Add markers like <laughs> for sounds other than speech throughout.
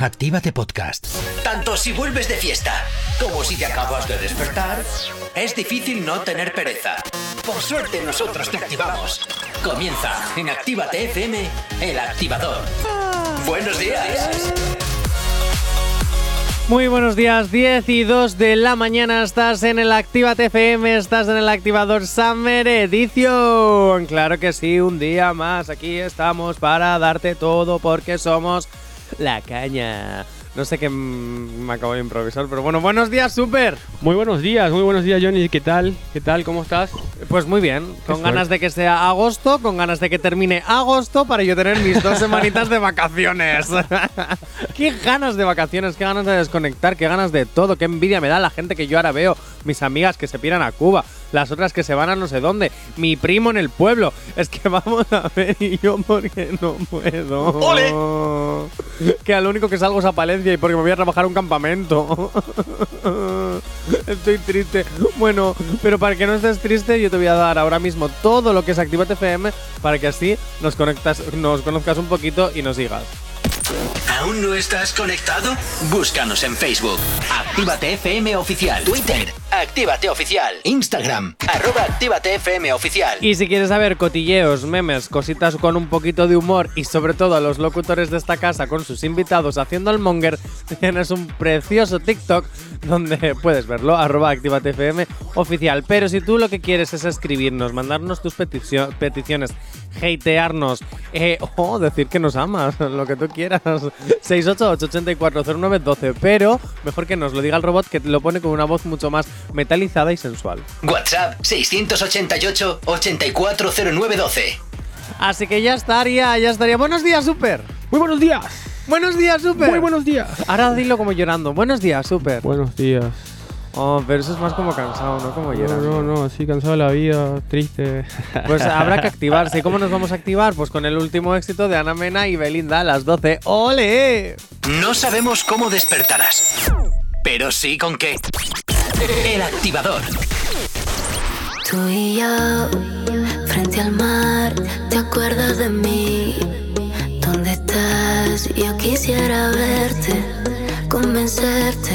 Actívate Podcast. Tanto si vuelves de fiesta como si te acabas de despertar, es difícil no tener pereza. Por suerte nosotros te activamos. Comienza en Actívate FM, el activador. Buenos días. Muy buenos días, 10 y 2 de la mañana estás en el Actívate FM, estás en el activador Summer Edition. Claro que sí, un día más, aquí estamos para darte todo porque somos la caña. No sé qué me acabo de improvisar, pero bueno, buenos días, Super. Muy buenos días, muy buenos días, Johnny. ¿Qué tal? ¿Qué tal? ¿Cómo estás? Pues muy bien, con ganas de que sea agosto, con ganas de que termine agosto para yo tener mis dos <laughs> semanitas de vacaciones. <laughs> qué ganas de vacaciones, qué ganas de desconectar, qué ganas de todo, qué envidia me da la gente que yo ahora veo, mis amigas que se piran a Cuba, las otras que se van a no sé dónde, mi primo en el pueblo. Es que <laughs> vamos a ver y yo porque no puedo. ¡Ole! Que al único que salgo es a Palencia y porque me voy a trabajar a un campamento. <laughs> Estoy triste. Bueno, pero para que no estés triste, yo te voy a dar ahora mismo todo lo que es Actívate FM para que así nos conectas, nos conozcas un poquito y nos sigas. ¿Aún no estás conectado? Búscanos en Facebook. Actívate FM Oficial. Twitter. Actívate Oficial. Instagram. Arroba Actívate FM Oficial. Y si quieres saber cotilleos, memes, cositas con un poquito de humor y sobre todo a los locutores de esta casa con sus invitados haciendo el monger, <laughs> tienes un precioso TikTok donde <laughs> puedes verlo, arroba Actívate FM oficial. Pero si tú lo que quieres es escribirnos, mandarnos tus peticio- peticiones, hatearnos eh, <laughs> o decir que nos amas, lo que tú quieras, 688-840912. Pero mejor que nos lo diga el robot que lo pone con una voz mucho más metalizada y sensual. WhatsApp 688 840912. Así que ya estaría, ya estaría. Buenos días, Super. Muy buenos días. Buenos días, Super. Muy buenos días. Ahora dilo como llorando. Buenos días, Super. Buenos días. Oh, pero eso es más como cansado, no como No, llorando. no, no, así cansado de la vida, triste. Pues <laughs> habrá que activarse. ¿Y cómo nos vamos a activar? Pues con el último éxito de Ana Mena y Belinda a las 12. ¡Ole! No sabemos cómo despertarás, pero sí con qué. El activador. Tú y yo, frente al mar, ¿te acuerdas de mí? ¿Dónde estás? Yo quisiera verte, convencerte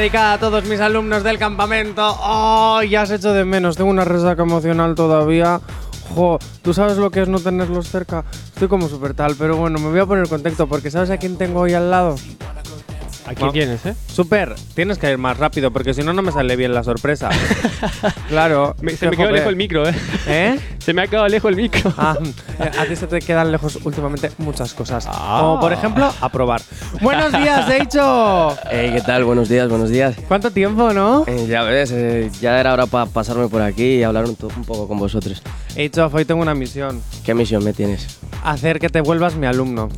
dedicada a todos mis alumnos del campamento. ¡Oh! Ya has hecho de menos. Tengo una resaca emocional todavía. Jo, ¿tú sabes lo que es no tenerlos cerca? Estoy como súper tal, pero bueno, me voy a poner contexto porque ¿sabes a quién tengo hoy al lado? Aquí No. tienes, ¿eh? Super, tienes que ir más rápido porque si no, no me sale bien la sorpresa. <laughs> claro. Me- se me quedó lejos el micro, ¿eh? ¿Eh? <laughs> Se me ha quedado lejos el micro. Ah, a ti se te quedan lejos últimamente muchas cosas. Ah. Como por ejemplo, aprobar. Buenos días, <laughs> Heicho. Hey, ¿qué tal? Buenos días, buenos días. ¿Cuánto tiempo, no? Eh, ya ves, eh, ya era hora para pasarme por aquí y hablar un, to- un poco con vosotros. Heicho, hoy tengo una misión. ¿Qué misión me tienes? Hacer que te vuelvas mi alumno.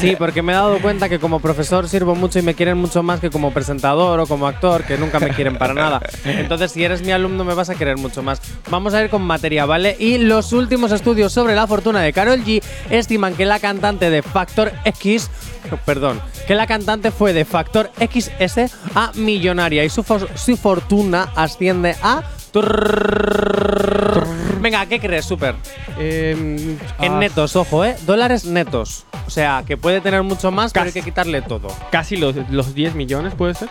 Sí, porque me he dado cuenta que como profesor sirvo mucho y me quieren mucho más que como presentador o como actor, que nunca me quieren para nada. Entonces, si eres mi alumno, me vas a querer mucho más. Vamos a ir con materia, ¿vale? Y los últimos estudios sobre la fortuna de Carol G estiman que la cantante de Factor X, perdón, que la cantante fue de Factor XS a millonaria y su, su fortuna asciende a... Venga, ¿qué crees, Super? En netos, ojo, ¿eh? Dólares netos. O sea, que puede tener mucho más, pero hay que quitarle todo. Casi los, los 10 millones, ¿puede ser?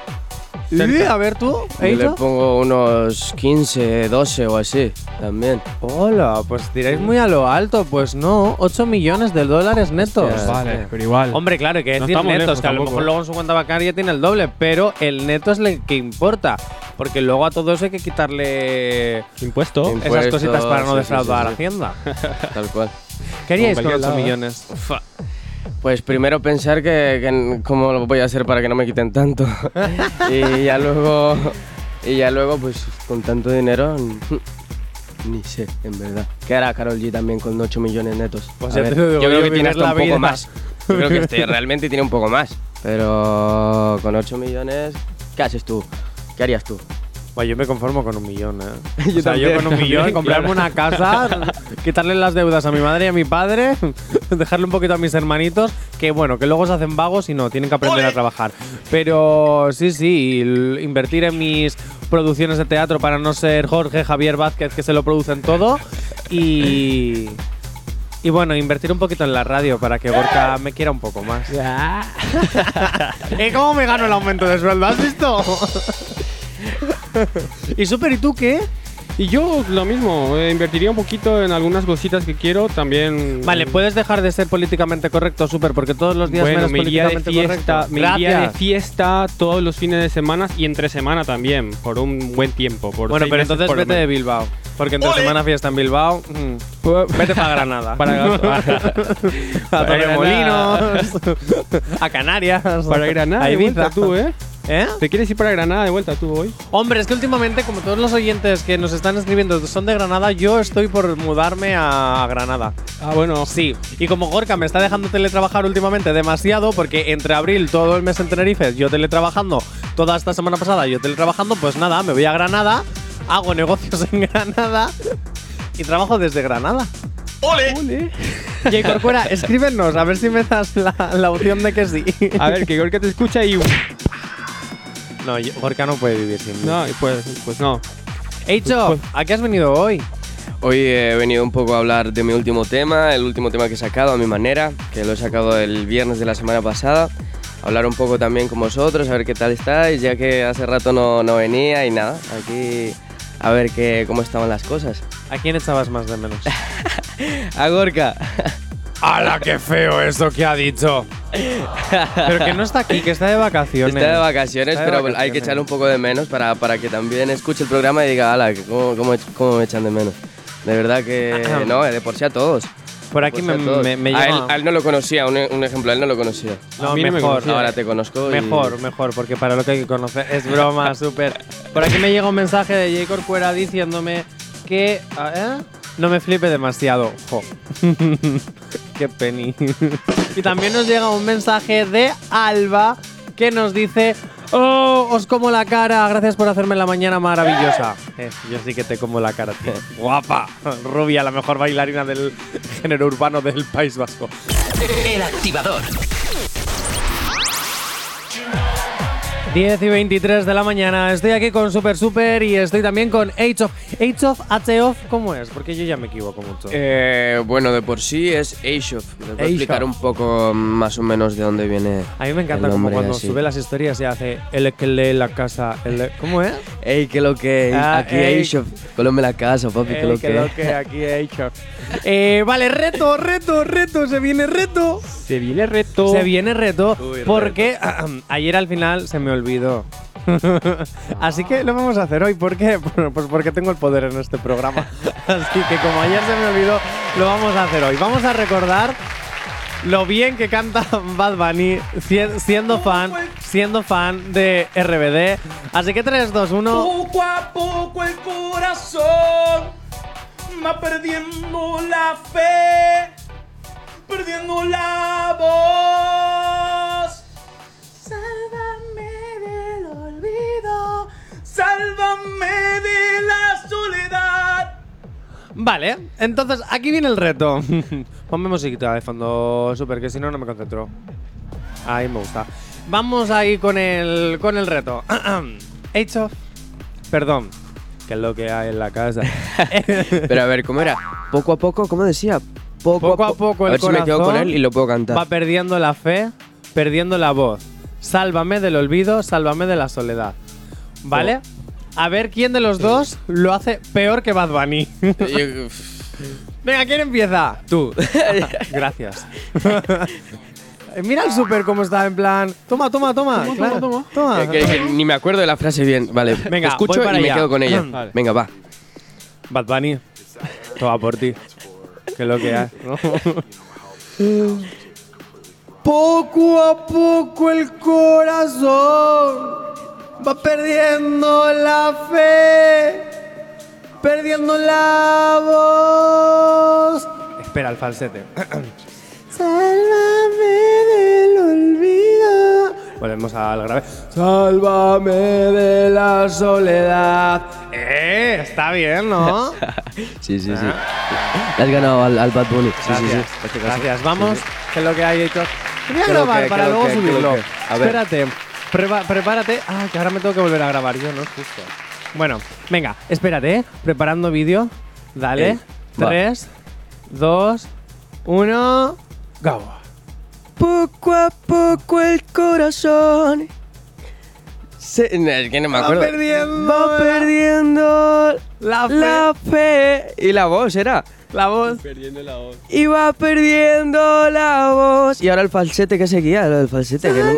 Y, a ver tú, Yo le pongo unos 15, 12 o así, también. Hola, pues tiráis muy a lo alto. Pues no, 8 millones de dólares netos. Hostia. Vale, pero igual. Hombre, claro, hay que No decir estamos netos, lejos que a lo mejor ¿eh? luego en su cuenta bancaria tiene el doble, pero el neto es el que importa. Porque luego a todo eso hay que quitarle Impuesto. Im- esas cositas para no sí, defraudar sí, sí. Hacienda. Tal cual. ¿Qué haríais con cualquier 8 lado, ¿eh? Pues primero pensar que, que cómo lo voy a hacer para que no me quiten tanto. <laughs> y ya luego, y ya luego, pues con tanto dinero, ni sé, en verdad. ¿Qué hará Carol G también con 8 millones netos? Pues A ver, yo creo que tiene hasta un poco vida. más. Yo creo que este <laughs> realmente tiene un poco más. Pero con 8 millones, ¿qué haces tú? ¿Qué harías tú? Pues yo me conformo con un millón, ¿eh? <laughs> Yo o sea, yo con un millón, también, comprarme claro. una casa, <laughs> quitarle las deudas a mi madre y a mi padre, <laughs> dejarle un poquito a mis hermanitos, que bueno, que luego se hacen vagos y no, tienen que aprender a trabajar. Pero sí, sí, invertir en mis producciones de teatro para no ser Jorge Javier Vázquez que se lo producen todo y... Y bueno, invertir un poquito en la radio para que Gorka me quiera un poco más. ¿Y cómo me gano el aumento de sueldo? ¿Has visto? Y Super, ¿y tú qué? Y yo lo mismo, eh, invertiría un poquito en algunas cositas que quiero. También. Vale, eh, puedes dejar de ser políticamente correcto, Super, porque todos los días Bueno, menos me iría de políticamente fiesta, correcto. me iría de fiesta todos los fines de semana y entre semana también, por un buen tiempo. Por Bueno, pero entonces vete de. Bilbao. Porque entre semana fiesta en Bilbao. mm, vete para Granada. Para, <laughs> a para Torremolinos. a Canarias. para Granada a vuelta tú, ¿eh? ¿Eh? ¿Te quieres ir para Granada de vuelta tú hoy? Hombre, es que últimamente, como todos los oyentes que nos están escribiendo son de Granada, yo estoy por mudarme a Granada. Ah, bueno. Sí, y como Gorka me está dejando teletrabajar últimamente demasiado, porque entre abril todo el mes en Tenerife, yo teletrabajando, toda esta semana pasada yo teletrabajando, pues nada, me voy a Granada, hago negocios <laughs> en Granada y trabajo desde Granada. Ole. Y Corcuera, escríbenos, a ver si me das la, la opción de que sí. A ver, que Gorka te escucha y. No, yo- Gorka no puede vivir sin mí. No, pues, pues no. Heicho, Pues- ¿a qué has venido hoy? Hoy he venido un poco a hablar de mi último tema, el último tema que he sacado a mi manera, que lo he sacado el viernes de la semana pasada. Hablar un poco también con vosotros, a ver qué tal estáis, ya que hace rato no, no venía y nada, aquí a ver qué, cómo estaban las cosas. ¿A quién echabas más de menos? <laughs> A Gorka. ¡Hala, qué feo eso que ha dicho! Pero que no está aquí, que está de vacaciones. Está de vacaciones, Está de pero hay vacaciones. que echarle un poco de menos para, para que también escuche el programa y diga, ala, que cómo, cómo, cómo me echan de menos. De verdad que <clears throat> no, de por sí a todos. Por aquí me, me, me a, él, llega- a él no lo conocía, un, un ejemplo, a él no lo conocía. No, A mí no me mejor. conocía. Ahora te conozco. y- Mejor, mejor, porque para lo que hay que conocer es broma, <laughs> súper. Por aquí me llega un mensaje de J. Corcuera diciéndome que ¿eh? no me flipe demasiado. Jo. <laughs> Qué penny. <laughs> y también nos llega un mensaje de Alba que nos dice. Oh, os como la cara, gracias por hacerme la mañana maravillosa. Eh, yo sí que te como la cara, tío. Guapa, rubia, la mejor bailarina del género urbano del País Vasco. El activador. 10 y 23 de la mañana. Estoy aquí con Super Super y estoy también con Age of. Age of, H of, ¿cómo es? Porque yo ya me equivoco mucho. Eh, bueno, de por sí es Ashof. Les voy a explicar un poco más o menos de dónde viene. a mí me encanta el como cuando así. sube las historias y hace el que lee la casa. El, ¿Cómo es? Ey, que lo que. Ah, aquí ey. Ashof. Colóme la casa, papi, que Eh, lo que que. lo que aquí Age of. Eh, vale, reto, reto, reto. Se viene reto. Se viene reto. Se viene reto Uy, porque ayer al final se me olvidó. <laughs> Así que lo vamos a hacer hoy. ¿Por qué? <laughs> Pues porque tengo el poder en este programa. <laughs> Así que como ayer se me olvidó, lo vamos a hacer hoy. Vamos a recordar lo bien que canta Bad Bunny sie- siendo fan, siendo fan de RBD. Así que 3, 2, 1. Poco a poco el corazón va perdiendo la fe, perdiendo la voz. Olvido, sálvame de la soledad. Vale, entonces aquí viene el reto. <laughs> Ponme musiquita de fondo, super, que si no, no me concentro. Ahí me gusta. Vamos ahí con el, con el reto. <clears throat> Hecho. Perdón, que es lo que hay en la casa. <laughs> Pero a ver, ¿cómo era? Poco a poco, ¿cómo decía? Poco, Poco a poco el A ver si me quedo con corazón él y lo puedo cantar. Va perdiendo la fe, perdiendo la voz. Sálvame del olvido, sálvame de la soledad. ¿Vale? A ver quién de los dos lo hace peor que Bad Bunny. <laughs> <laughs> Venga, ¿quién empieza? Tú. <laughs> Gracias. Mira el super cómo está en plan. Toma, toma, toma. claro, toma. que- que- que ni me acuerdo de la frase bien. Vale, Venga, escucho voy para y me quedo con ella. <clears throat> Vale. Venga, va. Bad Bunny. Toma por ti. Que lo que hay. Poco a poco el corazón va perdiendo la fe, perdiendo la voz. Espera el falsete. <clears throat> Sálvame del olvido. Volvemos al grave. Sálvame de la soledad. Eh, está bien, ¿no? <laughs> Sí, sí, sí. Le has ganado al, al Bad Bunny. Sí, sí, sí. Gracias. Este. Gracias. Vamos, que es lo que hay hecho. Te voy a ¿Qué lo grabar que, para luego que, subirlo. A ver. Espérate. Preva- prepárate. Ah, que ahora me tengo que volver a grabar yo, no es justo. Bueno, venga, espérate, ¿eh? Preparando vídeo. Dale. Va. 3, 2, 1. Go. Poco a poco el corazón. Se- no, es que no me acuerdo. perdiendo Va perdiendo La fe. la fe. Y la voz era. La voz. Perdiendo la voz. Y va perdiendo la voz. Y ahora el falsete que seguía, lo del falsete. Que no-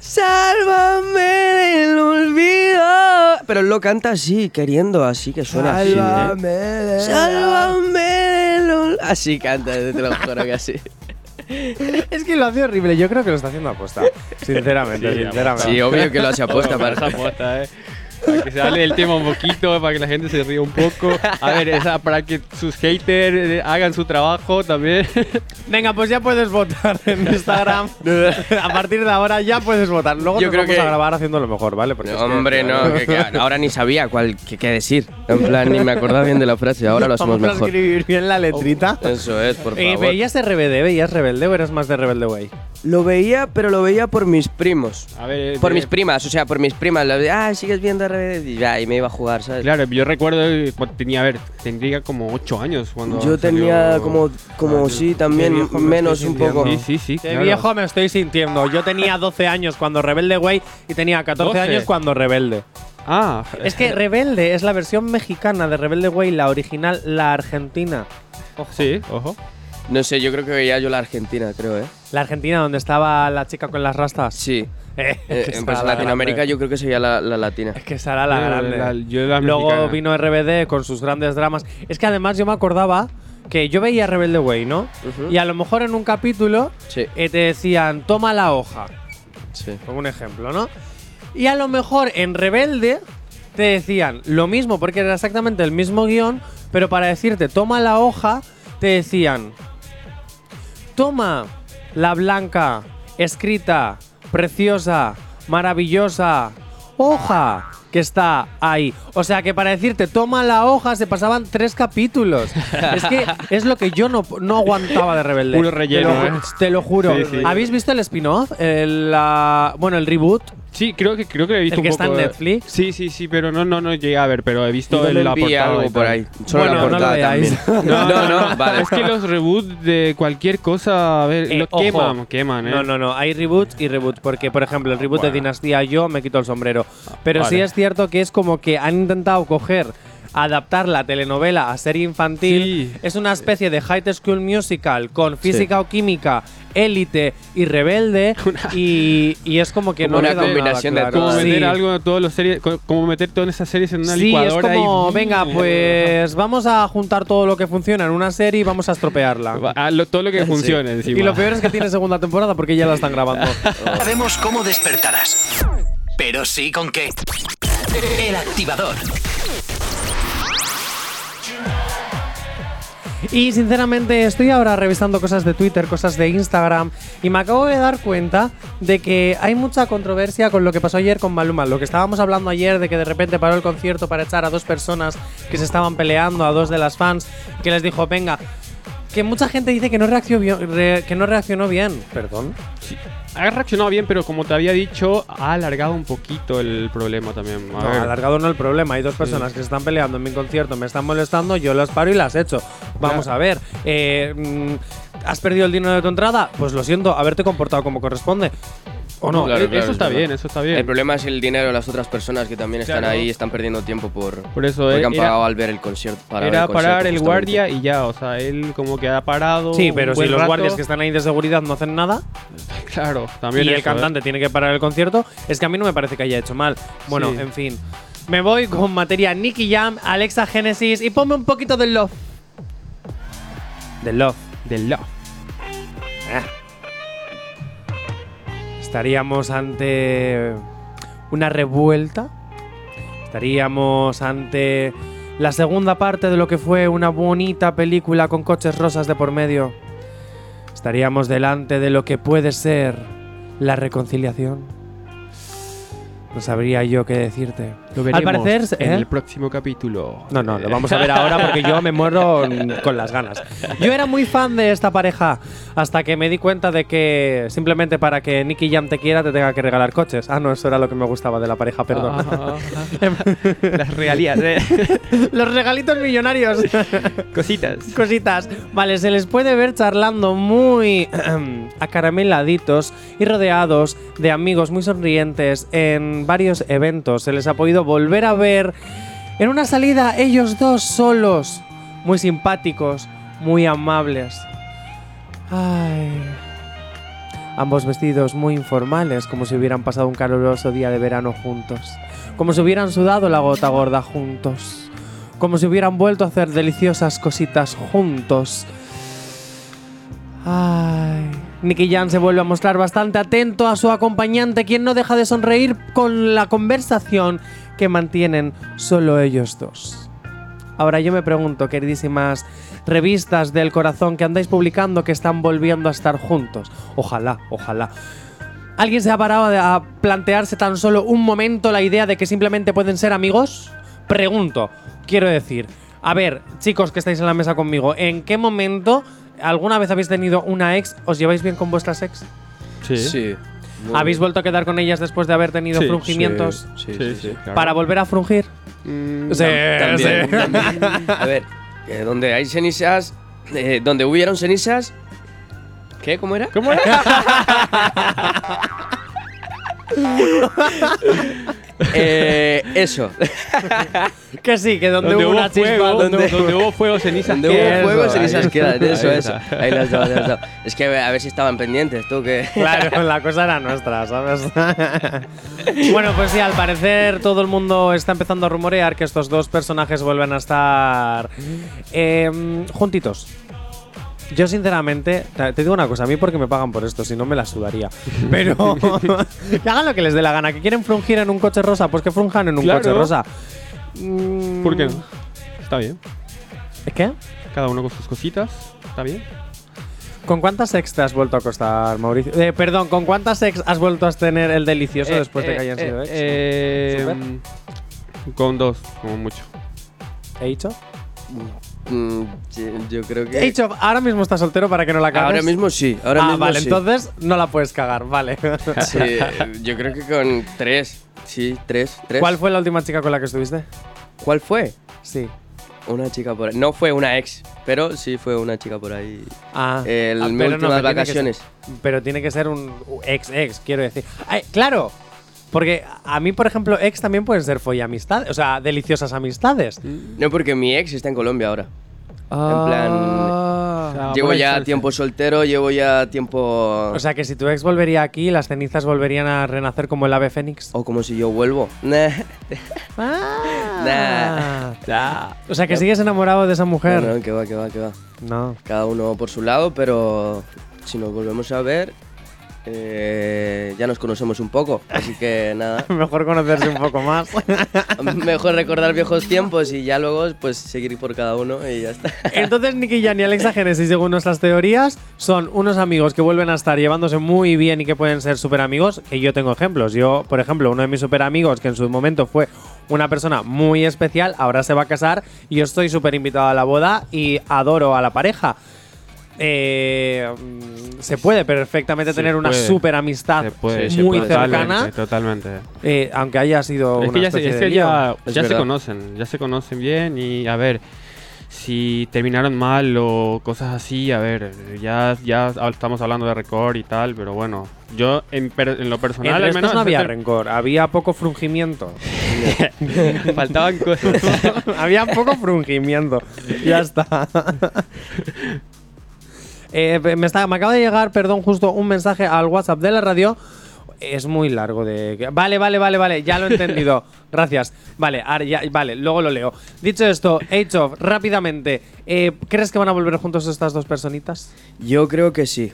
Sálvame del olvido. Pero él lo canta así, queriendo, así que suena así. ¿eh? Sálvame del olvido. Así canta, te lo juro que así. Es que lo hace horrible. Yo creo que lo está haciendo aposta. Sinceramente, Sí, sinceramente. Sí, obvio que lo hace aposta Para para esa posta, eh. Para que se hable del tema un poquito, para que la gente se ríe un poco. A ver, esa, para que sus haters eh, hagan su trabajo también. Venga, pues ya puedes votar en Instagram. <laughs> a partir de ahora ya puedes votar. Luego Yo nos creo vamos que- a grabar haciendo lo mejor, ¿vale? Porque es que- Hombre, no, que, que ahora ni sabía cuál qué, qué decir. En plan, ni me acordaba bien de la frase, ahora lo hacemos Vamos a mejor. escribir bien la letrita. Eso es, por Eh, favor. ¿Veías RBD? ¿Veías Rebelde o eres más de Rebelde Way? Lo veía, pero lo veía por mis primos. A ver, Por eh, mis primas, o sea, por mis primas. De, ah, sigues viendo RBD. Y ya, y me iba a jugar, ¿sabes? Claro, yo recuerdo eh, tenía, a ver, tendría como 8 años cuando. Yo tenía como, como Ah, sí, también me menos un poco. Sí, sí, sí. Qué claro. viejo me estoy sintiendo. Yo tenía 12 años cuando Rebelde Way y tenía 14 12. años cuando Rebelde. Ah, Es que Rebelde es la versión mexicana de Rebelde Way, la original, la argentina. sí, ojo. No sé, yo creo que veía yo la Argentina, creo, ¿eh? La argentina donde estaba la chica con las rastas. Sí. <laughs> Eh, esa en era la Latinoamérica grande. yo creo que sería la, la latina. Es que esa era la grande. la- yo la Luego mexicana. vino RBD con sus grandes dramas. Es que además yo me acordaba que yo veía Rebelde Way, ¿no? Y a lo mejor en un capítulo Sí, eh, te decían, toma la hoja, sí. como un ejemplo, ¿no? Y a lo mejor en Rebelde te decían lo mismo, porque era exactamente el mismo guion, pero para decirte, toma la hoja, te decían, toma la blanca, escrita, preciosa, maravillosa, hoja que está ahí. O sea que para decirte, toma la hoja, se pasaban tres capítulos. es que es lo que yo no, no aguantaba de Rebelde. Puro relleno, Te lo, ¿eh? te lo juro. Sí, sí. ¿Habéis visto el spin-off? El, bueno, el reboot. Sí, creo que creo que he visto ¿El que un está en poco. de- Netflix? Sí, sí, sí, pero no, no, no llegué a ver, pero he visto le la portada. y algo por ahí. Solo Bueno, la no portada veáis. también. <laughs> No, no, <laughs> vale. Es que los reboots de cualquier cosa, a ver, Eh, lo ojo. queman, queman, ¿eh? No, no, no. Hay reboots y reboots. Porque, por ejemplo, el reboot de Bueno. Dinastía yo me quito el sombrero. Pero sí vale. es cierto que es como que han intentado coger. Adaptar la telenovela a serie infantil Sí. es una especie de High School Musical con física o química, élite y rebelde. <laughs> y, y es como que Como no una combinación de claro. Como todo. meter Sí. algo de todas las series, co- como meter todas esas series en una Sí, es licuadora como, y venga, pues vamos a juntar todo lo que funciona en una serie y vamos a estropearla. Ah, lo- todo lo que funcione encima. Y lo peor es que tiene segunda temporada porque ya la están grabando. <laughs> Sabemos cómo despertarás. Pero sí con qué. El activador. Y sinceramente estoy ahora revisando cosas de Twitter, cosas de Instagram y me acabo de dar cuenta de que hay mucha controversia con lo que pasó ayer con Maluma. Lo que estábamos hablando ayer de que de repente paró el concierto para echar a dos personas que se estaban peleando, a dos de las fans, que les dijo, venga, que mucha gente dice que no reaccionó bien. re- que no reaccionó bien. Perdón. Ha reaccionado bien, pero como te había dicho, ha alargado un poquito el problema también. A No, alargado no el problema. Hay dos personas que se están peleando en mi concierto, me están molestando, yo las paro y las echo. Vamos a ver. eh, mm, ¿Has perdido el dinero de tu entrada? Pues lo siento, haberte comportado como corresponde. ¿O no? Claro, claro, eso es está bien, eso está bien. El problema es el dinero de las otras personas que también están Claro. ahí y están perdiendo tiempo por, Por eso porque eh, han era- pagado al ver el concierto. Para Era el concierto, parar el guardia y ya, o sea, él como que ha parado. Sí, pero si los rato. guardias que están ahí de seguridad no hacen nada <laughs> Claro, también y el eso, ¿eh? cantante tiene que parar el concierto, es que a mí no me parece que haya hecho mal. Bueno, Sí. en fin. Me voy con materia Nicky Jam, Alexa Genesis y ponme un poquito de love. De love. De love. Estaríamos ante una revuelta. Estaríamos ante la segunda parte de lo que fue una bonita película con coches rosas de por medio. Estaríamos delante de lo que puede ser la reconciliación. No sabría yo qué decirte. Lo Al veremos parecer, en ¿eh? el próximo capítulo. No, no, lo vamos a ver ahora porque yo me muero <laughs> con las ganas. Yo era muy fan de esta pareja hasta que me di cuenta de que simplemente para que Nicky Jam te quiera te tenga que regalar coches. Ah, no, eso era lo que me gustaba de la pareja, perdón. Ah, <laughs> Las realidades, eh. <laughs> Los regalitos millonarios. Cositas. Cositas. Vale, se les puede ver charlando muy <clears throat> acarameladitos y rodeados de amigos muy sonrientes en varios eventos. Se les ha podido volver a ver en una salida ellos dos solos, muy simpáticos, muy amables. Ay. Ambos vestidos muy informales, como si hubieran pasado un caluroso día de verano juntos. Como si hubieran sudado la gota gorda juntos. Como si hubieran vuelto a hacer deliciosas cositas juntos. Ay. Nicky Jan se vuelve a mostrar bastante atento a su acompañante, quien no deja de sonreír con la conversación que mantienen solo ellos dos. Ahora yo me pregunto, queridísimas revistas del corazón que andáis publicando que están volviendo a estar juntos. Ojalá, ojalá. ¿Alguien se ha parado de- a plantearse tan solo un momento la idea de que simplemente pueden ser amigos? Pregunto, quiero decir. A ver, chicos que estáis en la mesa conmigo, ¿en qué momento alguna vez habéis tenido una ex? ¿Os lleváis bien con vuestras ex? Sí. Sí. Muy ¿Habéis bien. vuelto a quedar con ellas después de haber tenido Sí, frungimientos? Sí, sí, Sí, sí. sí, claro. ¿Para volver a frungir? Mm, Sí, También, sí. también. A ver, eh, donde hay cenizas, eh, donde hubieron cenizas. ¿Qué? ¿Cómo era? ¿Cómo era? <laughs> Eh, eso. <laughs> Que sí, que donde, Donde hubo una chispa, fuego, donde- donde hubo fuego, cenizas. Donde hubo fuego, cenizas quedan. Eso, Ahí eso. Ahí las dos, las dos. <laughs> Es que a ver si estaban pendientes, tú que. Claro, la cosa era nuestra, ¿sabes? <laughs> bueno, pues sí, al parecer todo el mundo está empezando a rumorear que estos dos personajes vuelven a estar em, juntitos. Yo sinceramente, te digo una cosa, a mí porque me pagan por esto, si no me la sudaría. Pero <laughs> que hagan lo que les dé la gana, que quieren frungir en un coche rosa, pues que frunjan en un Claro. coche rosa. Mm, ¿Por qué no? Está bien. ¿Qué? Cada uno con sus cositas. Está bien. ¿Con cuántas ex te has vuelto a acostar, Mauricio? Eh, perdón, ¿con cuántas ex has vuelto a tener el delicioso Eh, después de que eh, hayan sido eh, ex? eh, ¿Súper? Con dos, como mucho. ¿He dicho? Mm, yo- yo creo que. Age of, ahora mismo está soltero para que no la cagues. Ahora mismo sí. Ahora ah, mismo vale, sí. entonces no la puedes cagar, vale. <laughs> Sí, yo creo que con tres. Sí, tres. tres. ¿Cuál fue la última chica con la que estuviste? ¿Cuál fue? Sí. Una chica por ahí. No fue una ex, pero sí fue una chica por ahí. Ah, El- ah, pero últimas pero tiene vacaciones. ser- pero tiene que ser un ex ex, quiero decir. Ay, claro, porque a mí, por ejemplo, ex también pueden ser amistades, o sea, deliciosas amistades. No, porque mi ex está en Colombia ahora. plan, Ah. llevo ya ser, tiempo soltero, llevo ya tiempo. O sea, que si tu ex volvería aquí, las cenizas volverían a renacer como el ave fénix. o como si yo vuelvo. Nah. <laughs> Ah. O sea, que sigues enamorado de esa mujer. No, no, que va, que va, que va. No. Cada uno por su lado, pero si nos volvemos a ver, eh, ya nos conocemos un poco. Así que nada, <laughs> Mejor conocerse un poco más. <laughs> mejor recordar viejos tiempos y ya luego pues seguir por cada uno y ya está. <laughs> Entonces, Nicky Jan y Alexa Genesis, según nuestras teorías, son unos amigos que vuelven a estar llevándose muy bien y que pueden ser súper amigos. Que yo tengo ejemplos. Yo, por ejemplo, uno de mis súper amigos, que en su momento fue una persona muy especial, ahora se va a casar y yo estoy súper invitado a la boda y adoro a la pareja. Eh, mm, se puede perfectamente Se tener una puede. amistad puede, Sí, se muy puede. cercana, Totalmente. totalmente. eh, aunque haya sido Es una que ya, se, es que ya, Es ya se conocen, ya se conocen bien y a ver, si terminaron mal o cosas así, a ver, ya, ya estamos hablando de récord y tal, pero bueno, yo en, per- en lo personal Entre al estos menos... no había rencor, había poco frungimiento. <laughs> faltaban cosas. <laughs> Había poco frungimiento. Ya está. <laughs> Eh, me, está- me acaba de llegar, perdón, justo un mensaje al WhatsApp de la radio. Es muy largo de. Vale, vale, vale, vale, ya lo he entendido. <laughs> Gracias. Vale, ahora ya, vale, luego lo leo. Dicho esto, Age of, rápidamente, eh, ¿crees que van a volver juntos estas dos personitas? Yo creo que sí.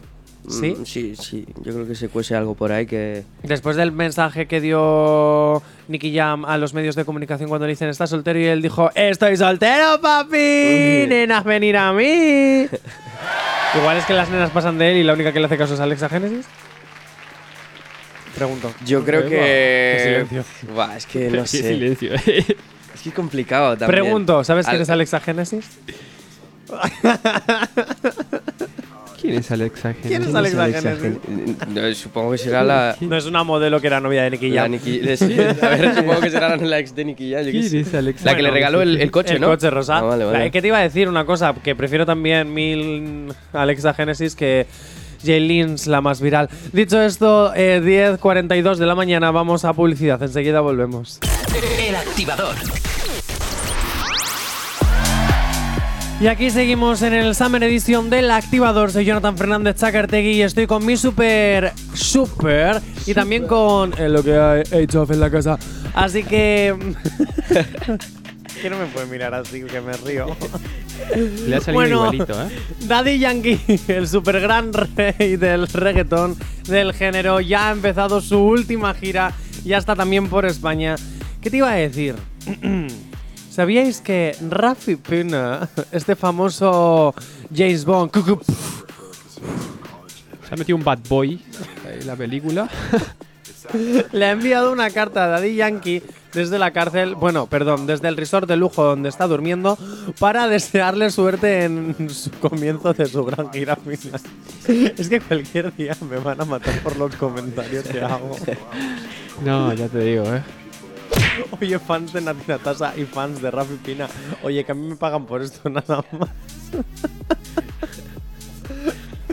¿Sí? Mm, sí, sí. Yo creo que se cuece algo por ahí que. Después del mensaje que dio Nicky Jam a los medios de comunicación cuando le dicen estás soltero y él dijo estoy soltero papi, nenas venir a mí. <laughs> Igual es que las nenas pasan de él y la única que le hace caso es Alexa Genesis. Pregunto. Yo creo Qué que. silencio. Buah, es que no Qué sé. silencio. Es que es complicado también. Pregunto, ¿sabes quién es Alexa Genesis? <laughs> ¿Quién es Alexa ¿Quién es ¿Quién Alexa Alexa Genesis? Gen- No, Supongo que será la. No es una modelo que era novia de Nicky Jam. Nicki- de- sí, a ver, supongo que será la ex de Nicky Jam. ¿Quién es Alexa? La que le regaló el, el coche, el ¿no? coche rosa. Ah, vale, vale. La- que te iba a decir una cosa, que prefiero también mil Alexa Genesis que Jaylins, la más viral. Dicho esto, eh, 10.42 de la mañana, vamos a publicidad. Enseguida volvemos. El activador. Y aquí seguimos en el Summer Edition del Activador. Soy Jonathan Fernández Chacartegui y estoy con mi super, super y también con eh, lo que hay of en la casa. Así que. <laughs> que no me puede mirar así, que me río. Le ha salido Bueno. igualito, ¿eh? Daddy Yankee, el super gran rey del reggaetón del género, ya ha empezado su última gira, ya está también por España. ¿Qué te iba a decir? <clears throat> ¿Sabíais que Rafi Pina, <laughs> este famoso James Bond, Se ha metido un bad boy en la película. <laughs> le ha enviado una carta a Daddy Yankee desde la cárcel, bueno, perdón, desde el resort de lujo donde está durmiendo, para desearle suerte en su comienzo de su gran gira final. Es que cualquier día me van a matar por los comentarios que hago. No, ya te digo, ¿eh? <laughs> Oye, fans de Nati Natasa y fans de Rafi Pina. Oye, que a mí me pagan por esto nada más. <laughs>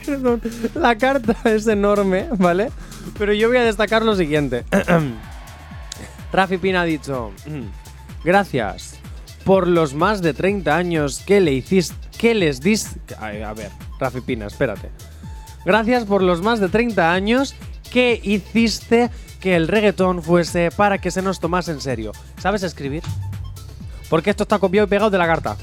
Perdón, la carta es enorme, ¿vale? Pero yo voy a destacar lo siguiente. <clears throat> Rafi Pina ha dicho, gracias por los más de 30 años que le hiciste, que les dis... Ay, A ver, Rafi Pina, espérate. Gracias por los más de 30 años que hiciste que el reggaetón fuese para que se nos tomase en serio. ¿Sabes escribir? Porque esto está copiado y pegado de la carta.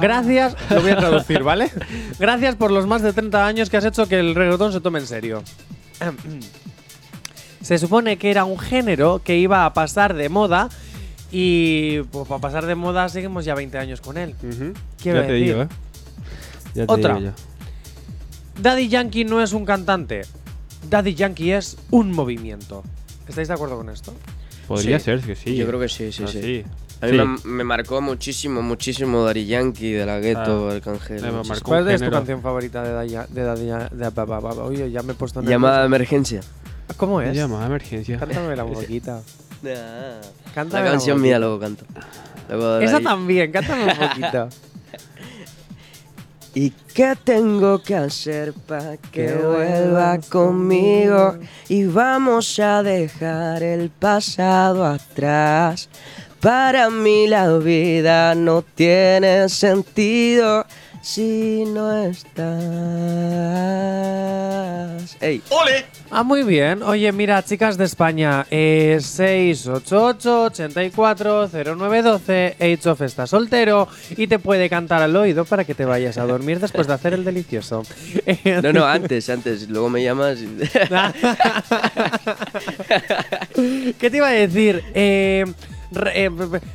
Gracias, lo voy a traducir, ¿vale? <laughs> Gracias por los más de 30 años que has hecho que el reggaetón se tome en serio. <clears throat> Se supone que era un género que iba a pasar de moda y pues, para pasar de moda seguimos ya 20 años con él. Ujú. Quiero ya te digo, ¿eh? Ya te Otra. digo. Daddy Yankee no es un cantante. Daddy Yankee es un movimiento. ¿Estáis de acuerdo con esto? Podría Sí. ser que sí. Yo creo que sí, sí, Ah, sí. A mí Sí. me, me marcó muchísimo, muchísimo Dari Yankee de la Ghetto, Ah, Arcángel. ¿Cuál es tu canción favorita de ba- ba- Oye, ya me he puesto Llamada de emergencia. ¿Cómo es? llama de emergencia. Cántamela un poquito. La <laughs> <laughs> Cántame canción mía luego canto. Luego Esa también, cántame un <laughs> poquito. ¿Y qué tengo que hacer para que vuelva conmigo. Y vamos a dejar el pasado atrás. Para mí la vida no tiene sentido si no estás. ¡Ey! Ah, muy bien. Oye, mira, chicas de España, eh, 688-840912, Age of está soltero y te puede cantar al oído para que te vayas a dormir después de hacer el delicioso. No, no, antes, antes. Luego me llamas. y- <laughs> ¿Qué te iba a decir? Eh, re- eh,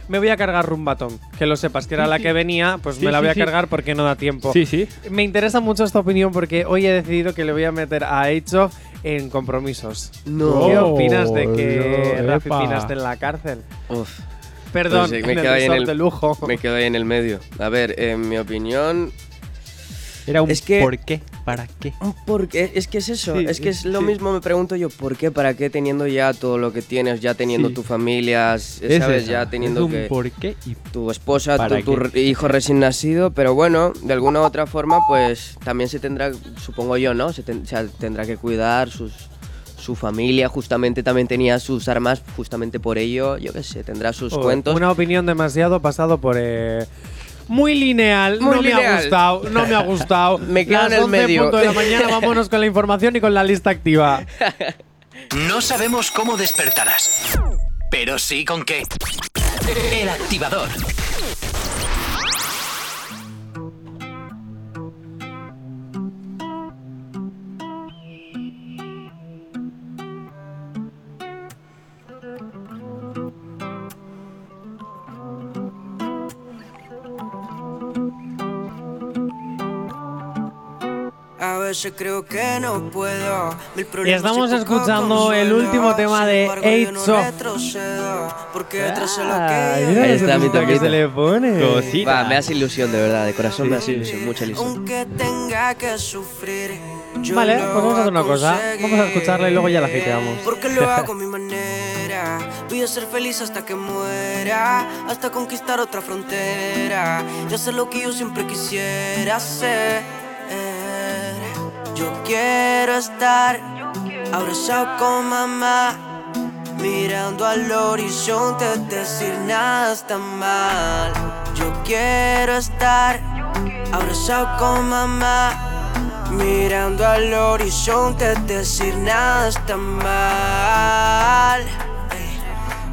me voy a cargar Rumbatón, que lo sepas, que era la que venía, pues Sí, me la sí, voy a sí. cargar porque no da tiempo. Sí, sí. Me interesa mucho esta opinión porque hoy he decidido que le voy a meter a of en compromisos. No. ¿Qué opinas de que Oh, Rafi. Pina esté en la cárcel? Uf. Perdón, Pues sí, me quedo en el- de lujo. Me quedo ahí en el medio. A ver, en mi opinión, Era un Es que- ¿por qué? ¿Para qué? Porque es que es eso, Sí, es que es lo sí. mismo, me pregunto yo, ¿por qué? ¿Para qué teniendo ya todo lo que tienes, ya teniendo Sí. tu familia, Es sabes, esa, ya teniendo es un que ¿Por qué? Y tu esposa, ¿Para tu, tu qué? hijo recién nacido, pero bueno, de alguna u otra forma, pues también se tendrá, supongo yo, ¿no? Se, ten- o sea, tendrá que cuidar sus, su familia, justamente también tenía sus armas, justamente por ello, yo qué sé, tendrá sus cuentos. Una opinión demasiado pasado por. eh, muy lineal, Muy no me ha lineal. gustado, no me ha gustado. <laughs> Me quedo Las en el 11 medio. punto de la <laughs> mañana, vámonos con la información y con la lista activa. No sabemos cómo despertarás, pero sí con qué. El activador. Y problemas estamos y poco escuchando el último tema de Eight no Soft. Ah, que Ahí está mi que toquita. se le pone. Va, me hace ilusión, de verdad, de corazón me hace ilusión, mucha ilusión. Aunque tenga que sufrir. yo Vale, pues vamos a hacer una cosa. Vamos a escucharla y luego ya la hiteamos. Porque lo <laughs> hago a mi manera. Voy a ser feliz hasta que muera. Hasta conquistar otra frontera. Y hacer lo que yo siempre quisiera hacer. Yo quiero estar abrazado con mamá. Mirando al horizonte, decir nada está mal. Yo quiero estar abrazado con mamá. Mirando al horizonte, decir nada está mal. Ey,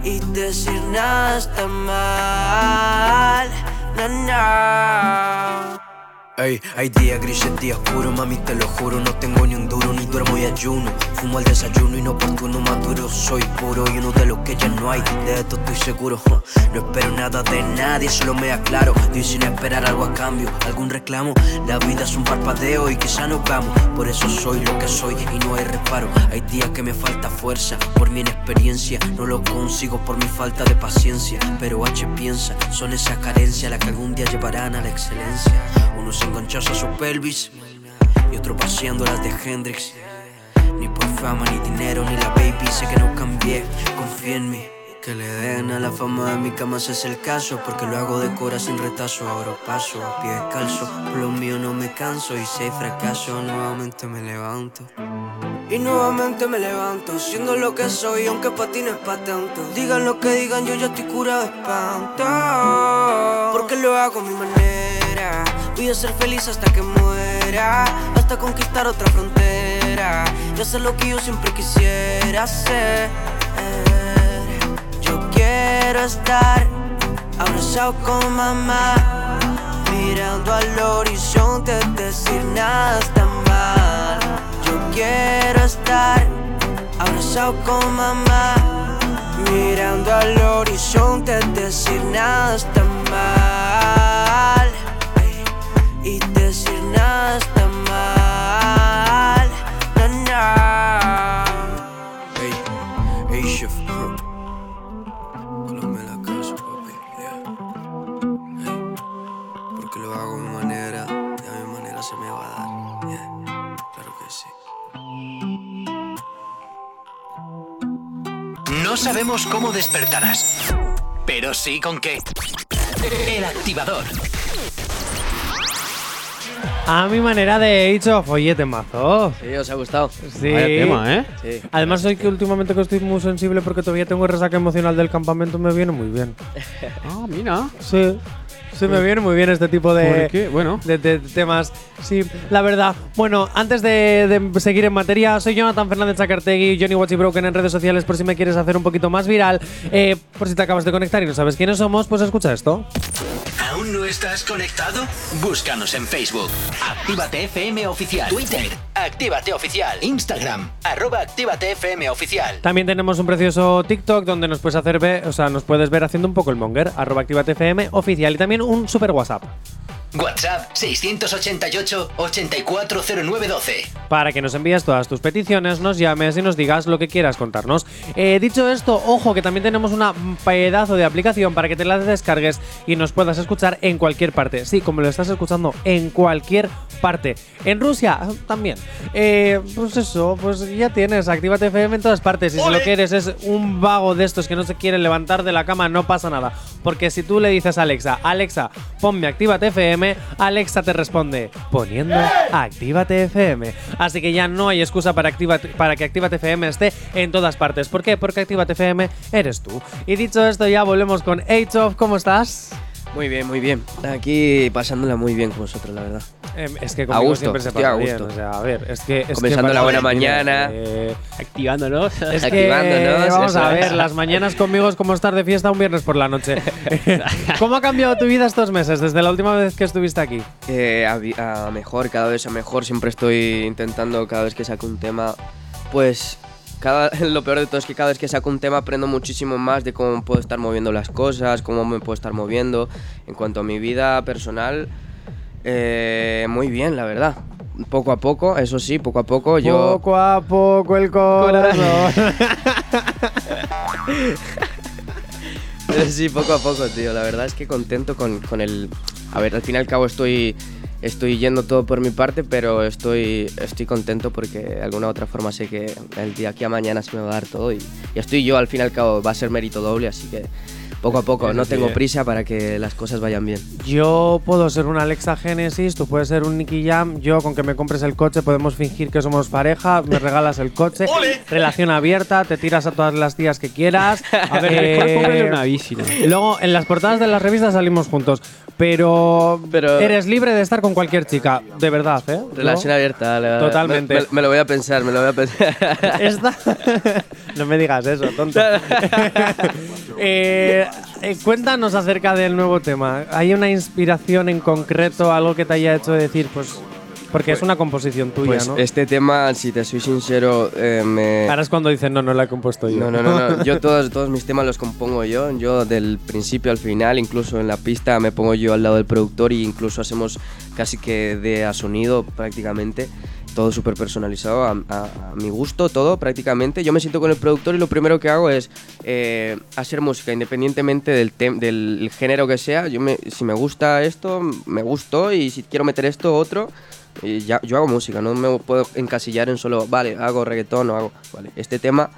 Y decir nada está mal. No, no. Ey, hay días grises, días oscuros, mami, te lo juro. No tengo ni un duro, ni duermo y ayuno. Fumo al desayuno inoportuno, maduro. Soy puro y uno de los que ya no hay. De esto estoy seguro. No espero nada de nadie, solo me aclaro. Doy sin esperar algo a cambio, algún reclamo. La vida es un parpadeo y quizá nos vamos. Por eso soy lo que soy y no hay reparo. Hay días que me falta fuerza por mi inexperiencia. No lo consigo por mi falta de paciencia. Pero H piensa, son esas carencias las que algún día llevarán a la excelencia. Unos enganchados a su pelvis y otros paseando las de Hendrix. Ni por fama, ni dinero, ni la baby, sé que no cambié, confía en mí. Que le den a la fama de mi cama ese es el caso Porque lo hago de cora sin retazo Ahora paso a pie descalzo Por lo mío no me canso Y si hay fracaso nuevamente me levanto y nuevamente me levanto, siendo lo que soy, aunque para ti no es pa' tanto. Digan lo que digan, yo ya estoy curado de espanto. Porque lo hago a mi manera. A ser feliz hasta que muera. Hasta conquistar otra frontera. Y hacer lo que yo siempre quisiera hacer. Yo quiero estar abrazado con mamá. Mirando al horizonte, decir nada está mal. Yo quiero estar abrazado con mamá. Mirando al horizonte, decir nada está mal y te llenas de mal. Na, na. Hey, chef, bro. La casa, papi. Yeah. Hey, porque lo hago a mi manera. Y a mi manera se me va a dar. Yeah. Claro que sí. No sabemos cómo despertarás, pero sí con qué. El activador. A mi manera de hecho, oye, temazo. Sí, os ha gustado. Sí. Vaya tema, ¿eh? Sí. Además, soy que últimamente que estoy muy sensible porque todavía tengo resaca emocional del campamento, me viene muy bien. <laughs> Ah, mira. Sí. Sí, me viene muy bien este tipo de, ¿Por qué? Bueno. de, de temas. Sí, la verdad. Bueno, antes de, de seguir en materia, soy Jonathan Fernández Zacartegui, Johnny Watchy Broken en redes sociales por si me quieres hacer un poquito más viral. Eh, por si te acabas de conectar y no sabes quiénes somos, pues escucha esto. ¿Aún no estás conectado? Búscanos en Facebook. Actívate FM Oficial. Twitter. Actívate Oficial. Instagram. Arroba Actívate FM Oficial. También tenemos un precioso TikTok donde nos puedes hacer ver, o sea, nos puedes ver haciendo un poco el monger, arroba activatefm oficial y también un super WhatsApp WhatsApp 688-840912. para que nos envíes todas tus peticiones, nos llames y nos digas lo que quieras contarnos. Eh, dicho esto, ojo que también tenemos una pedazo de aplicación para que te la descargues y nos puedas escuchar en cualquier parte. Sí, como lo estás escuchando, en cualquier parte. En Rusia ah, también. Eh, pues eso, pues ya tienes, Actívate FM en todas partes. Y si lo que eres es un vago de estos que no se quiere levantar de la cama, no pasa nada. Porque si tú le dices a Alexa, Alexa, ponme Actívate FM, Alexa te responde poniendo Actívate FM. Así que ya no hay excusa para, para que Actívate FM esté en todas partes. ¿Por qué? Porque Actívate FM eres tú. Y dicho esto, ya volvemos con Age of. ¿Cómo estás? Muy bien, muy bien. Aquí pasándola muy bien con vosotros, la verdad. Em, es que A conmigo gusto, siempre se pasa a bien. gusto. O sea, a ver, es que. Es Comenzando que la buena mañana. Eh, Activándonos. Es que, Activándonos, vamos eso a ver, las mañanas conmigo es como estar de fiesta un viernes por la noche. <laughs> ¿Cómo ha cambiado tu vida estos meses desde la última vez que estuviste aquí? Eh, a, a mejor, cada vez a mejor. Siempre estoy intentando, cada vez que saco un tema, pues cada, <laughs> lo peor de todo es que cada vez que saco un tema aprendo muchísimo más de cómo puedo estar moviendo las cosas, cómo me puedo estar moviendo. En cuanto a mi vida personal, eh, muy bien, la verdad. Poco a poco, eso sí, poco a poco. Yo, Poco a poco el corazón. <laughs> sí, poco a poco, tío. La verdad es que contento con, con el... A ver, al fin y al cabo estoy, estoy yendo todo por mi parte, pero estoy, estoy contento porque de alguna u otra forma sé que el día aquí a mañana se me va a dar todo y, y estoy yo, al fin y al cabo va a ser mérito doble, así que poco a poco, no tengo eh. prisa para que las cosas vayan bien. Yo puedo ser un Alexa Genesis, tú puedes ser un Nicky Jam. Yo, con que me compres el coche, podemos fingir que somos pareja. Me regalas el coche. Relación abierta, te tiras a todas las tías que quieras. <laughs> A ver, Eh, una bici, ¿no? Luego, en las portadas de las revistas salimos juntos. Pero, Pero- eres libre de estar con cualquier chica. De verdad, ¿eh? Relación Yo- abierta. la- Totalmente. Me, me- me lo voy a pensar, me lo voy a pensar. <laughs> Esta- <laughs> no me digas eso, tonto. <laughs> Eh, eh, cuéntanos acerca del nuevo tema. ¿Hay una inspiración en concreto, algo que te haya hecho decir, pues, porque es una composición tuya, Pues ¿no? este tema, si te soy sincero, eh, me... Ahora es cuando dicen, no, no la he compuesto yo. No, no, no, no. <laughs> Yo todos, todos mis temas los compongo yo. Yo del principio al final, incluso en la pista me pongo yo al lado del productor y incluso hacemos casi que de a sonido prácticamente. Todo súper personalizado, a, a- a mi gusto, todo prácticamente. Yo me siento con el productor y lo primero que hago es eh, hacer música independientemente del, tem- del género que sea. Yo me, si me gusta esto, me gustó y si quiero meter esto, otro. Y ya, yo hago música, no me puedo encasillar en solo, vale, hago reggaetón o hago, vale, este tema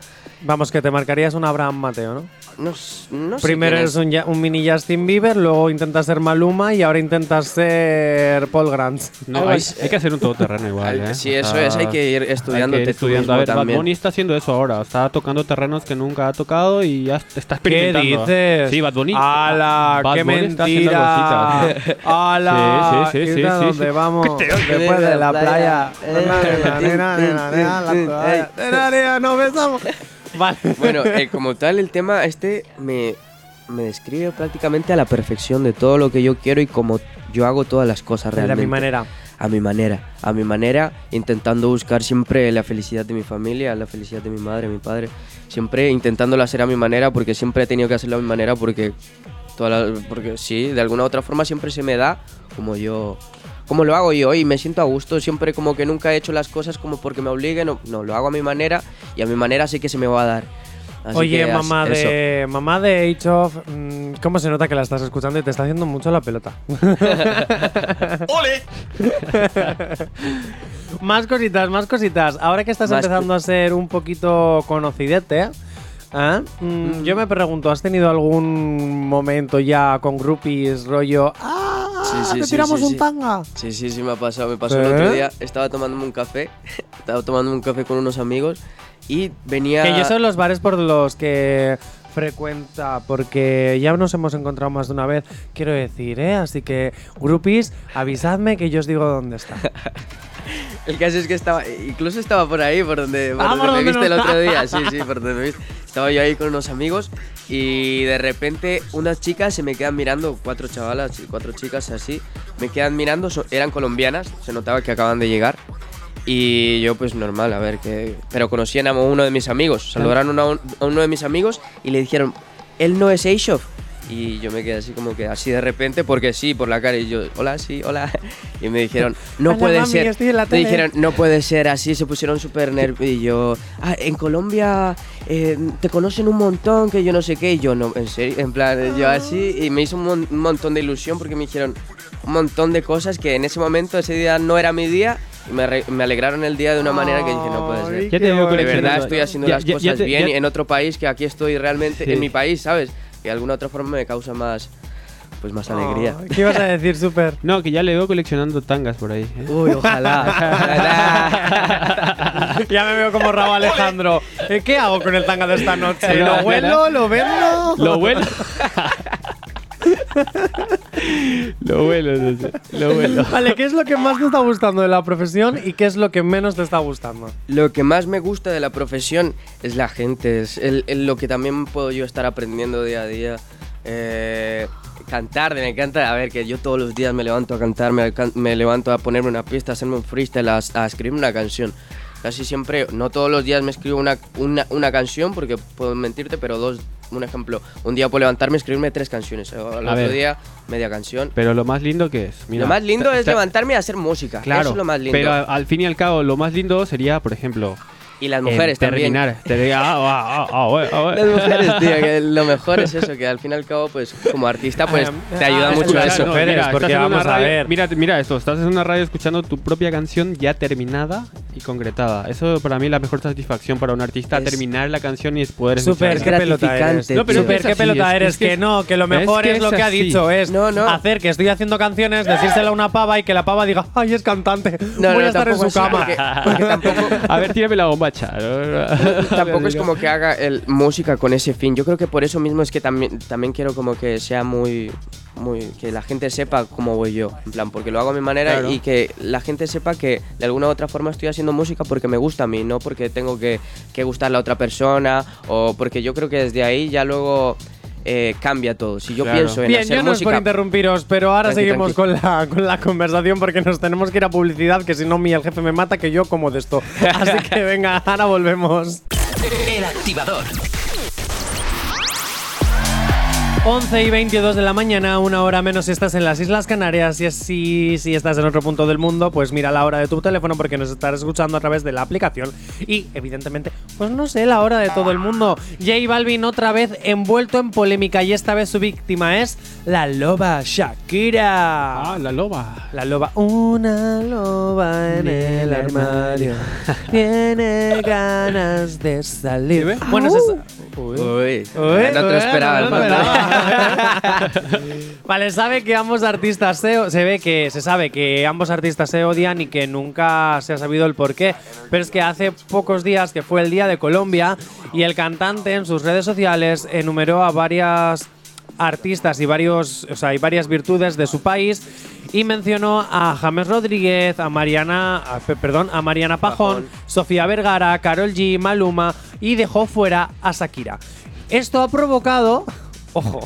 Vamos, que te marcarías un Abraham Mateo, ¿no? no, no sé Primero eres un, un mini Justin Bieber, luego intentas ser Maluma y ahora intentas ser Paul Grant. No, hay, hay que hacer un todoterreno igual, ¿eh? sí, O eso sea, es, hay que ir estudiando. mismo A ver, Bad también. Bunny está haciendo eso ahora. Está tocando terrenos que nunca ha tocado y ya está ¿Qué experimentando. dices? Sí, Bad Bunny. ¡Hala! Bad ¡Qué Bunny está haciendo mentira! cositas. ¡Hala! Sí, sí, sí, ¿Y sí, sí, dónde sí. vamos? Después de la playa. Eh, Nena, nena, nena, nena, la. Nena, nena, nos besamos. <laughs> Vale. Bueno, eh, como tal, el tema este me, me describe prácticamente a la perfección de todo lo que yo quiero y como yo hago todas las cosas de realmente. mi manera. A mi manera, a mi manera, intentando buscar siempre la felicidad de mi familia, la felicidad de mi madre, mi padre. Siempre intentándolo hacer a mi manera porque siempre he tenido que hacerlo a mi manera porque, toda la- porque sí, de alguna u otra forma siempre se me da como yo, como lo hago yo y me siento a gusto. Siempre como que nunca he hecho las cosas como porque me obliguen, no, no, lo hago a mi manera y a mi manera sé que se me va a dar. Así Oye, mamá eso. de, mamá de Age of, mm, ¿cómo se nota que la estás escuchando y te está haciendo mucho la pelota? <laughs> <laughs> ¡Ole! más cositas, más cositas. Ahora que estás Más empezando a ser un poquito conocidete, ¿Ah? Mm, Yo me pregunto, ¿has tenido algún momento ya con groupies rollo? ¡Ah! Sí, sí, ¡Que sí, tiramos sí, un tanga! Sí, sí, sí, me ha pasado. Me pasó el ¿Eh? otro día. Estaba tomándome un café. <laughs> Estaba tomándome un café con unos amigos. Y venía. Que yo son los bares por los que frecuenta, porque ya nos hemos encontrado más de una vez, quiero decir, ¿eh? Así que, groupies, avisadme que yo os digo dónde está. <laughs> El caso es que estaba. Incluso estaba por ahí, por donde, por Ah, donde por me donde viste no el otro está. día. Sí, sí, por donde me viste. Estaba yo ahí con unos amigos. Y de repente, unas chicas se me quedan mirando. Cuatro chavalas y cuatro chicas así. Me quedan mirando. eran colombianas. Se notaba que acaban de llegar. Y yo, pues normal, a ver, que. Pero conocían a uno de mis amigos. Saludaron a, un- a uno de mis amigos y le dijeron: Él no es Eishov. Y yo me quedé así como que así de repente, porque sí, por la cara. Y yo, hola, sí, hola. <laughs> Y me dijeron, no Hola, puede mami, ser. estoy en la me tele. dijeron, no puede ser así. Se pusieron súper nerviosos. Y yo, ah, en Colombia eh, te conocen un montón, que yo no sé qué. Y yo, no, en serio, en plan, yo así. Y me hizo un, mon- un montón de ilusión porque me dijeron un montón de cosas que en ese momento, ese día no era mi día. Y me, me alegraron el día de una manera que dije, no puede ser. Ya te qué digo que De verdad estoy haciendo Ya- las ya- cosas ya te- bien en otro país que aquí estoy realmente, Sí. en mi país, ¿sabes? Que de alguna otra forma me causa más, pues más alegría. Ay, ¿Qué ibas a decir, <laughs> súper? No, que ya le veo coleccionando tangas por ahí. ¿eh? Uy, ojalá. <laughs> ya me veo como Raúl Alejandro. Eh, ¿Qué hago con el tanga de esta noche? ¿Lo huelo? ¿Lo vendo? Lo bueno. <laughs> lo bueno, no sé. Lo bueno. Vale, ¿qué es lo que más te está gustando de la profesión y qué es lo que menos te está gustando? Lo que más me gusta de la profesión es la gente, es el- el- lo que también puedo yo estar aprendiendo día a día. Eh, cantar, me encanta, a ver, que yo todos los días me levanto a cantar, me, me levanto a ponerme una pista, a hacerme un freestyle, a, a escribir una canción. Casi siempre, no todos los días me escribo una, una, una canción, porque puedo mentirte, pero dos, un ejemplo, un día puedo levantarme y escribirme tres canciones, el otro ver. día media canción. Pero lo más lindo que es. mira, lo más lindo es ta- levantarme y hacer música, Claro, eso es lo más lindo. pero al fin y al cabo, lo más lindo sería, por ejemplo, y las mujeres también. terminar. Te diga, ah, ah, ah, ah, bueno, ah, bueno. Las mujeres, tío, que lo mejor es eso, que al fin y al cabo, pues como artista, pues te ayuda ah, mucho escucha, eso. no, mujeres, mira, porque vamos a radio- ver. Mira, mira esto, estás en una radio escuchando tu propia canción ya terminada y concretada. Eso para mí es la mejor satisfacción para un artista, Es- terminar la canción y poder Súper, Es qué escucharla. pelota eres. gratificante, No, pero Súper, es qué pelota es- eres. es que- que, no, que lo es mejor que es, lo es que ha dicho. Es No, no. hacer que estoy haciendo canciones, decírsela a una pava y que la pava diga, ay, es cantante. No, Voy no, a estar en su es cama. <laughs> A ver, tírame la <laughs> tampoco es como que haga el, música con ese fin. Yo creo que por eso mismo es que también, también quiero como que sea muy, muy... Que la gente sepa cómo voy yo. En plan, porque lo hago a mi manera Claro. y que la gente sepa que de alguna u otra forma estoy haciendo música porque me gusta a mí, no porque tengo que, que gustarle a otra persona o porque yo creo que desde ahí ya luego... eh, cambia todo. Si yo Claro. pienso en Bien, hacer yo no es por música, interrumpiros, pero ahora Tranqui, seguimos con la, con la conversación porque nos tenemos que ir a publicidad, que si no, mi el jefe me mata, que yo como de esto. <laughs> Así que venga, ahora volvemos. El activador. 11 y 22 de la mañana, una hora menos si estás en las Islas Canarias y si, si estás en otro punto del mundo, pues mira la hora de tu teléfono porque nos estarás escuchando a través de la aplicación y evidentemente, pues no sé, la hora de todo el mundo. J Balvin otra vez envuelto en polémica y esta vez su víctima es la loba Shakira. Ah, la loba. La loba, una loba en el armario, tiene ganas de salir. Bueno, es esa. Uy. Uy, Uy, no te lo esperaba. no esperaba. <laughs> vale, sabe que ambos artistas se, se ve que se sabe que ambos artistas se odian y que nunca se ha sabido el por qué. Pero es que hace pocos días que fue el día de Colombia y el cantante en sus redes sociales enumeró a varias artistas y varios, o sea, y varias virtudes de su país y mencionó a James Rodríguez, a Mariana, a- pe- perdón, a Mariana Pajón, Pajón. Sofía Vergara, Carol G, Maluma y dejó fuera a Shakira. Esto ha provocado, ojo,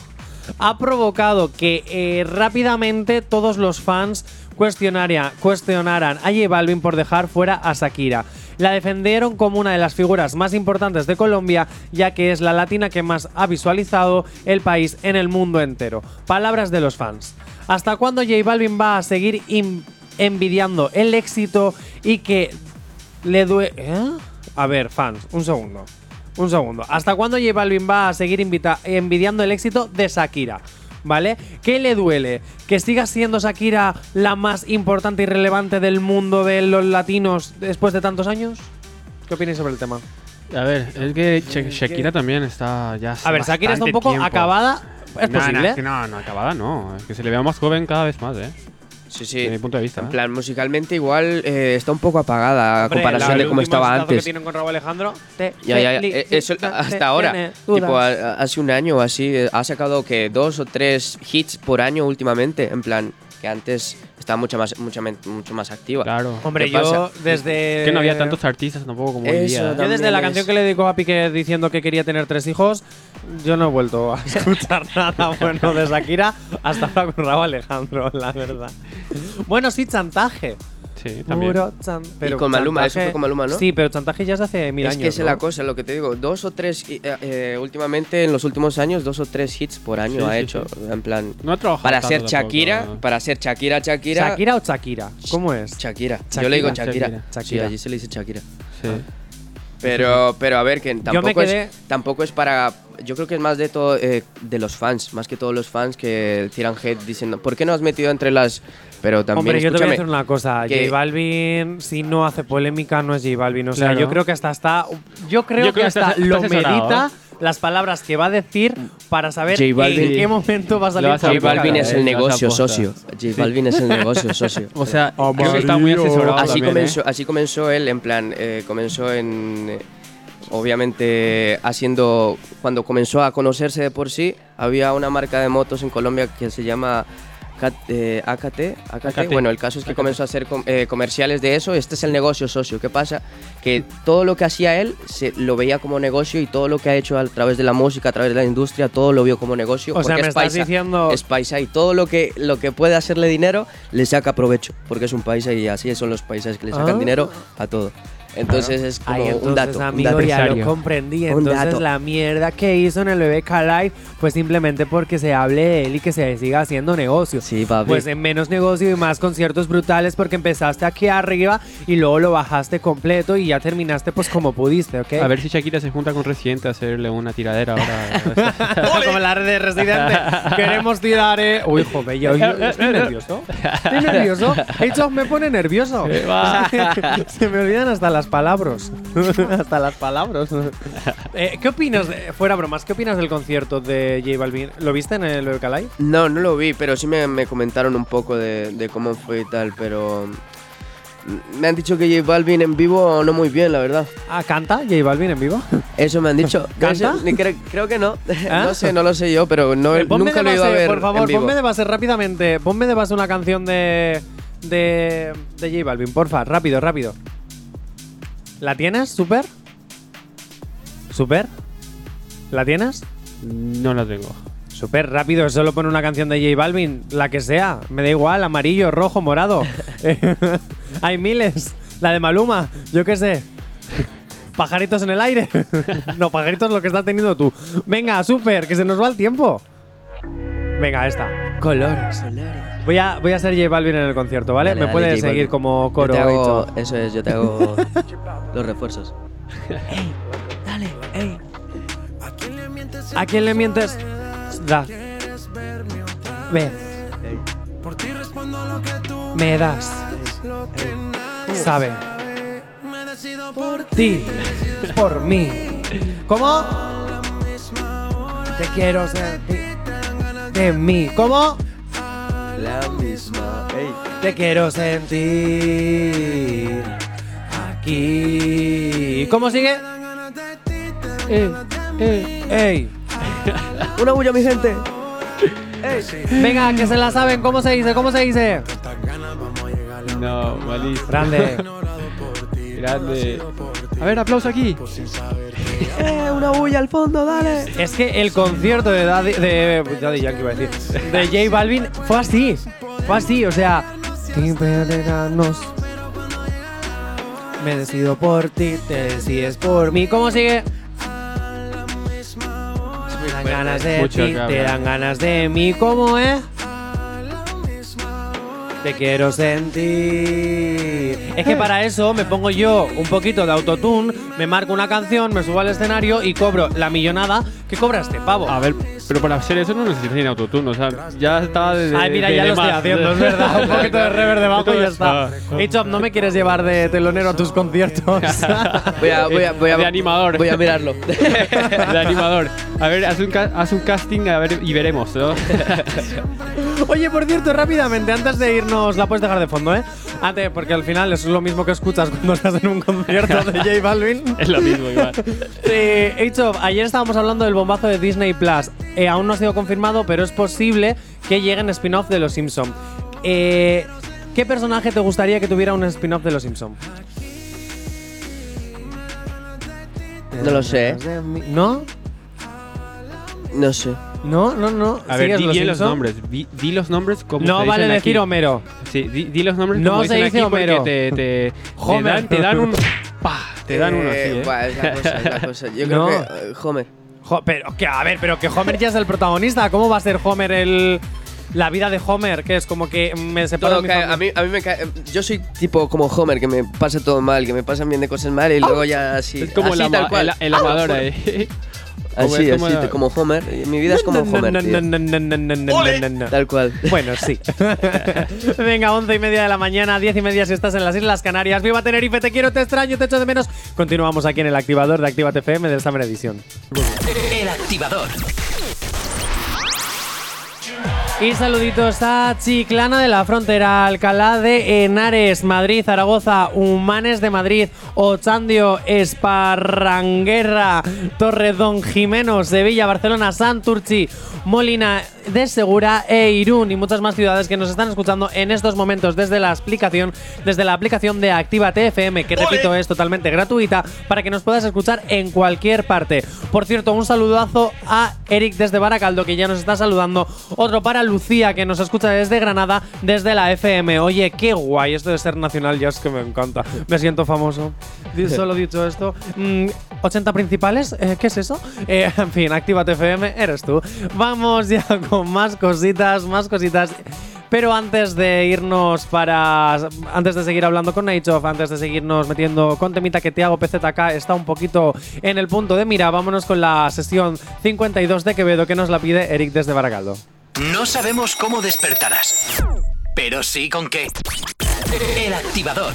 ha provocado que eh, rápidamente todos los fans cuestionaran a J Balvin por dejar fuera a Shakira. La defendieron como una de las figuras más importantes de Colombia, ya que es la latina que más ha visualizado el país en el mundo entero. Palabras de los fans. ¿Hasta cuándo J Balvin va a seguir envidiando el éxito y que le duele... A ver, fans, un segundo. Un segundo. ¿Hasta cuándo J Balvin va a seguir envidiando el éxito de Shakira? ¿Vale? ¿Qué le duele? ¿Que siga siendo Shakira la más importante y relevante del mundo de los latinos después de tantos años? ¿Qué opináis sobre el tema? A ver, es que Sha- Shakira también está ya. A ver, Shakira está un poco tiempo. acabada. ¿Es No, posible? No, que no, no, acabada no. Es que se le vea más joven cada vez más, ¿eh? Sí, Desde mi sí. punto de vista. En ¿eh? plan, musicalmente igual eh, está un poco apagada a comparación la- de cómo estaba exitazo que antes. tienen con Raúl Alejandro. te Ya, ya, ya. Eh, Eso hasta te ahora. Tipo, dudas. a- a- hace un año o así, ha sacado que dos o tres hits por año últimamente. En plan, que antes estaba mucho más, mucho, más activa. Claro. Hombre, ¿Qué yo pasa? desde. Que no había tantos artistas tampoco como hoy día. Yo desde la es- canción que le dedicó a Piqué diciendo que quería tener tres hijos, yo no he vuelto a <laughs> escuchar nada bueno de Shakira hasta ahora con Raúl Alejandro, la verdad. Bueno, sí, chantaje. Sí, también. Puro chan- pero con Maluma, eso fue con Maluma, ¿no? Sí, pero chantaje ya es hace mil es años. que esa es ¿no? la cosa, lo que te digo, dos o tres, eh, eh, últimamente en los últimos años, dos o tres hits por año Sí, ha sí, hecho. En plan, No ha trabajado para ser Shakira, para ser Shakira, Shakira. ¿Shakira o Shakira? ¿Cómo es? Shakira. Yo le digo Shakira. Shakira. Sí, allí se le dice Shakira. Sí. Pero, pero a ver, que tampoco, quedé- es, tampoco es para. Yo creo que es más de todo eh, de los fans, más que todos los fans que tiran hate diciendo, ¿por qué no has metido entre las.? Pero también. Hombre, yo te voy a decir una cosa. que- J Balvin, si no hace polémica, no es J Balvin. O sea, Claro. yo creo que hasta está. Yo creo Yo que creo que hasta lo asesorado, medita ¿eh? las palabras que va a decir para saber J Balvin- en qué momento va a salir. Por J Balvin es el negocio socio. J Balvin es el negocio socio. O sea, creo que está muy asesorado así también, ¿eh? comenzó, así comenzó él, en plan, eh, comenzó en. Obviamente, haciendo. Cuando comenzó a conocerse de por sí, había una marca de motos en Colombia que se llama. Eh, AKT, AKT. AKT. Bueno, el caso es que comenzó a hacer com- eh, comerciales de eso. Este es el negocio socio. ¿Qué pasa? Que todo lo que hacía él se lo veía como negocio y todo lo que ha hecho a través de la música, a través de la industria, todo lo vio como negocio. O sea, me es estás paisa diciendo. es paisa y todo lo que, lo que puede hacerle dinero le saca provecho, porque es un paisa y así son los paisas que le sacan Ah. dinero a todo. Entonces es como Ay, un entonces, dato. un amigo, dato. ya lo comprendí. Un Entonces, dato. la mierda que hizo en el BBK Live, pues simplemente porque se hable de él y que se siga haciendo negocio. Sí, papi. Pues en menos negocio y más conciertos brutales porque empezaste aquí arriba y luego lo bajaste completo y ya terminaste pues como pudiste, ¿ok? A ver si Shakira se junta con Residente a hacerle una tiradera ahora. <laughs> como la red de Residente. <laughs> Queremos tirar, eh. Uy, joder, yo, yo- yo <laughs> estoy nervioso. Estoy nervioso. Hechos me pone nervioso. Se me olvidan hasta las palabras. <laughs> hasta las palabras. Eh, ¿Qué opinas, de- fuera bromas, qué opinas del concierto de J Balvin? ¿Lo viste en el BBK Live? No, no lo vi, pero sí me, me comentaron un poco de, de cómo fue y tal, pero me han dicho que J Balvin en vivo no muy bien, la verdad. Ah, ¿canta J Balvin en vivo? Eso me han dicho. <laughs> ¿Canta? Ni cre- creo que no. <laughs> ¿Ah? No sé, no lo sé yo, pero no, Eh, nunca lo he ido a ver Por favor, en vivo. ponme de base rápidamente. Ponme de base una canción de. de. de J Balvin, porfa. Rápido, rápido. ¿La tienes? ¿Super? ¿Super? ¿La tienes? no la tengo. Súper rápido, solo pone una canción de J Balvin, la que sea, me da igual, amarillo, rojo, morado. <laughs> Hay miles. La de Maluma, yo qué sé. Pajaritos en el aire. <laughs> no, pajaritos lo que estás teniendo tú. Venga, súper, que se nos va el tiempo. Venga, esta. Colores. Voy a, voy a ser J Balvin en el concierto, ¿vale? Dale, me dale, puedes J seguir Balvin. como Yo coro. te hago- hecho. eso es, yo te hago <laughs> los refuerzos. ¿A quién le mientes? Da. Ve. Me das. Sabe. Por ti. Por mí. ¿Cómo? Te quiero sentir. De mí. ¿Cómo? La misma. Ey. Te quiero sentir. Aquí. ¿Cómo sigue? Eh, eh, ey. Una bulla, mi gente. Venga, que se la saben. ¿Cómo se dice? ¿Cómo se dice? No, malísimo. Grande. Grande. A ver, aplauso aquí. Eh, una bulla al fondo, dale. Es que el concierto de Daddy, de Daddy Yankee iba a decir, de J Balvin fue así, fue así, o sea, me decido por ti, te decides por mí. ¿Cómo sigue? Me dan ganas de Mucho ti, te dan ganas de mí. ¿Cómo es? Te quiero sentir. Es que para eso me pongo yo un poquito de autotune, me marco una canción, me subo al escenario y cobro la millonada que cobra este pavo. A ver, pero para hacer eso no necesitas ni autotune, o sea, ya está de, Ay, mira, de- ya lo estoy haciendo, es verdad. Un poquito de reverb debajo y ya está. H-Up, ¿no me quieres llevar de telonero a tus conciertos? <laughs> Voy a, voy a, voy a, De animador. Voy a mirarlo. <laughs> de animador. A ver, haz un, haz un casting a ver, y veremos, ¿no? <laughs> Oye, por cierto, rápidamente, antes de irnos, la puedes dejar de fondo, ¿eh? Antes, porque al final eso es lo mismo que escuchas cuando estás en un concierto de J Balvin. <laughs> es lo mismo igual. Eh, H-Up, ayer estábamos hablando del bombazo de Disney Plus. Eh, aún no ha sido confirmado, pero es posible que lleguen spin-off de Los Simpson. Eh, ¿Qué personaje te gustaría que tuviera un spin-off de Los Simpson? No lo sé, ¿eh? ¿No? No sé. No, no, no. A ver, ¿Sigues di Los bien los nombres. Di, di los nombres como No se vale dicen decir aquí. Homero. Sí, di, di los nombres No como se dicen dice aquí porque Homero. te, te, <laughs> te Homer. dan, te dan un... pa, te dan uno así, ¿eh? es la cosa, es la cosa. Yo No. creo que. eh, Homer. Jo- pero que a ver, pero que Homer ya es el protagonista. ¿Cómo va a ser Homer el la vida de Homer? Que es como que me separo Todo mi cae- a, mí, a mí me cae. Yo soy tipo como Homer, que me pasa todo mal, que me pasan bien de cosas mal y luego ya así. Es como así, el, tal ama- cual. el, el amador ahí. Como Así, es así, como- como Homer. y Mi vida es como Homer. no, tío. no, no, no, no, no, no, no, no. Tal cual. Bueno, sí. <laughs> Venga, once y media de la mañana, diez y media si estás en las Islas Canarias. ¡Viva Tenerife! Te quiero, te extraño, te echo de menos. Continuamos aquí en el activador de Actívate FM del Summer Edition. El activador. Y saluditos a Chiclana de la Frontera, Alcalá de Henares, Madrid, Zaragoza, Humanes de Madrid, Ochandio, Esparranguerra, Torredón, Jimeno, Sevilla, Barcelona, Santurchi, Molina de Segura e Irún y muchas más ciudades que nos están escuchando en estos momentos desde la aplicación, desde la aplicación de Actívate FM, que repito es totalmente gratuita para que nos puedas escuchar en cualquier parte. Por cierto, un saludazo a Eric desde Baracaldo que ya nos está saludando, otro para Lucía que nos escucha desde Granada, desde la FM. Oye, qué guay esto de ser nacional, ya es que me encanta. Me siento famoso. <laughs> Solo dicho esto, mm, 80 principales, eh, ¿qué es eso? Eh, en fin, Actívate FM, eres tú. Vamos ya <laughs> con más cositas, más cositas. Pero antes de irnos para. Antes de seguir hablando con Night Of, antes de seguirnos metiendo con temita que te hago PZK, está un poquito en el punto de mira. Vámonos con la sesión 52 de Quevedo que nos la pide Eric desde Baracaldo. No sabemos cómo despertarás, pero sí con qué. El activador.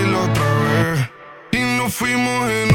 nos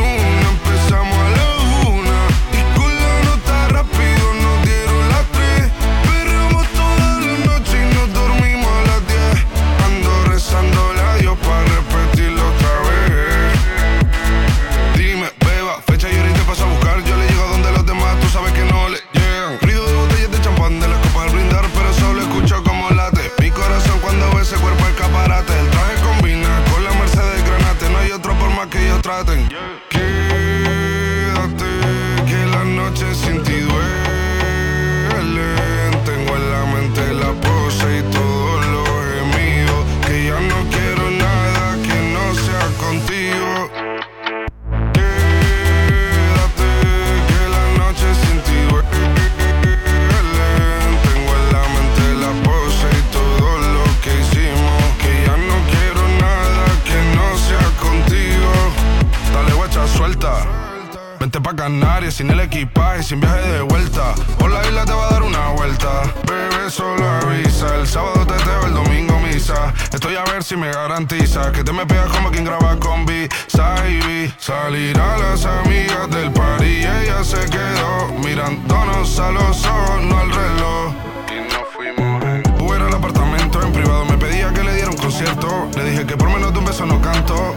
si me garantiza que te me pegas como quien graba con B. Saibi. Salir a las amigas del party y ella se quedó mirándonos a los ojos, no al reloj. Y nos fuimos en Uber al apartamento en privado. Me pedía que le diera un concierto. Le dije que por menos de un beso no canto.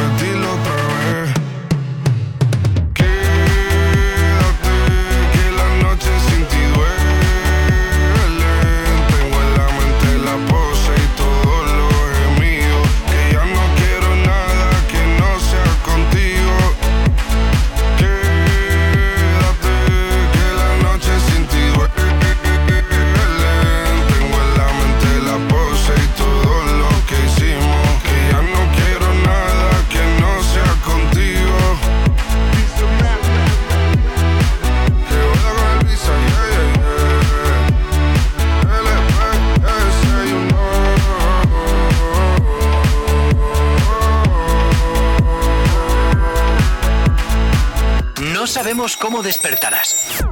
Cómo despertarás,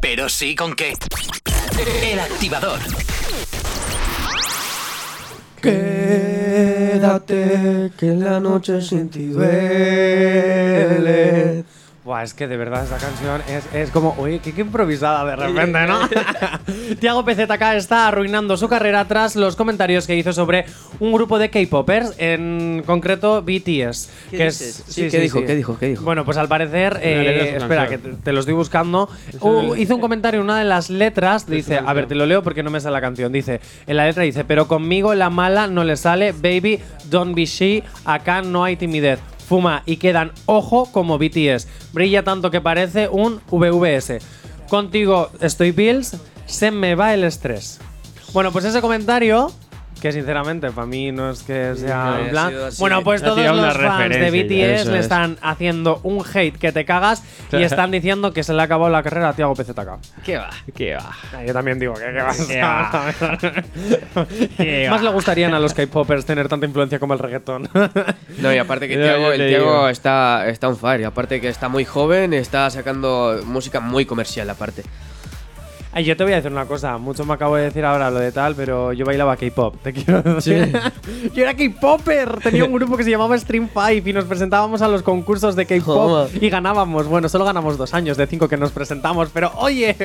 pero sí con qué. El activador. Quédate, que la noche sin ti duele. Buah, es que de verdad esta canción es, es como, uy, qué, qué improvisada de repente, ¿no? <laughs> Tiago PZK está arruinando su carrera tras los comentarios que hizo sobre un grupo de K-popers, en concreto BTS. ¿Qué que dices? es, Sí, ¿qué dijo? ¿Qué dijo? ¿Qué dijo? Bueno, pues al parecer, eh, espera, que te, te lo estoy buscando. Uh, hizo un comentario en una de las letras, dice, a ver, te lo leo porque no me sale la canción. Dice, en la letra dice, pero conmigo la mala no le sale, baby, don't be she, acá no hay timidez. Fuma y quedan ojo como BTS. Brilla tanto que parece un VVS. Contigo estoy pills, se me va el estrés. Bueno, pues ese comentario, que sinceramente para mí no es que sea en plan. Bueno, pues todos los fans de BTS eso le es. están haciendo un hate que te cagas y <laughs> están diciendo que se le ha acabado la carrera a Tiago PZK. ¿Qué va? ¿Qué va? Ah, Yo también digo que qué va. Qué va. <laughs> Qué Más va. le gustarían a los K-popers tener tanta influencia como el reggaetón. <laughs> No, y aparte que Tiago, el Tiago está, está on fire. Y aparte que está muy joven, está sacando música muy comercial, aparte. Ay, yo te voy a decir una cosa, mucho me acabo de decir ahora lo de tal, pero yo bailaba K-pop, te quiero decir. <laughs> yo era K-popper, tenía un grupo que se llamaba Stream 5 y nos presentábamos a los concursos de K-pop y ganábamos. Bueno, solo ganamos dos años de cinco que nos presentamos, pero oye,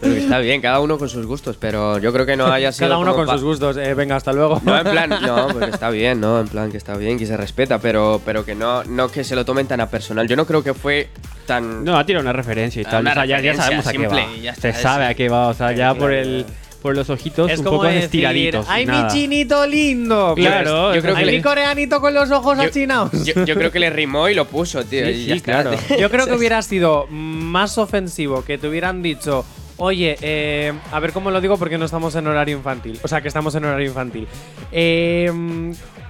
Pero está bien, cada uno con sus gustos, pero yo creo que no haya sido. cada uno con sus gustos. Eh, venga, hasta luego. No, en plan, <laughs> no, porque está bien, ¿no? En plan que está bien, que se respeta, pero, pero que no, no que se lo tomen tan a personal. Yo no creo que fue tan. No, ha tirado una referencia y Ah, tal. una o sea, ya, sabemos a qué va. y ya Se está, sabe sí. A qué va. O sea, ya por el por los ojitos es un como poco decir, estiraditos. ¡Ay, mi chinito lindo! Claro, yo creo que ¡Ay, le- mi coreanito con los ojos yo, achinados! yo- yo creo que le rimó y lo puso, tío. Sí, y sí, ya está, claro. tío. Yo creo que <laughs> hubiera sido más ofensivo que te hubieran dicho, oye, eh, a ver cómo lo digo porque no estamos en horario infantil. O sea, que estamos en horario infantil. Eh,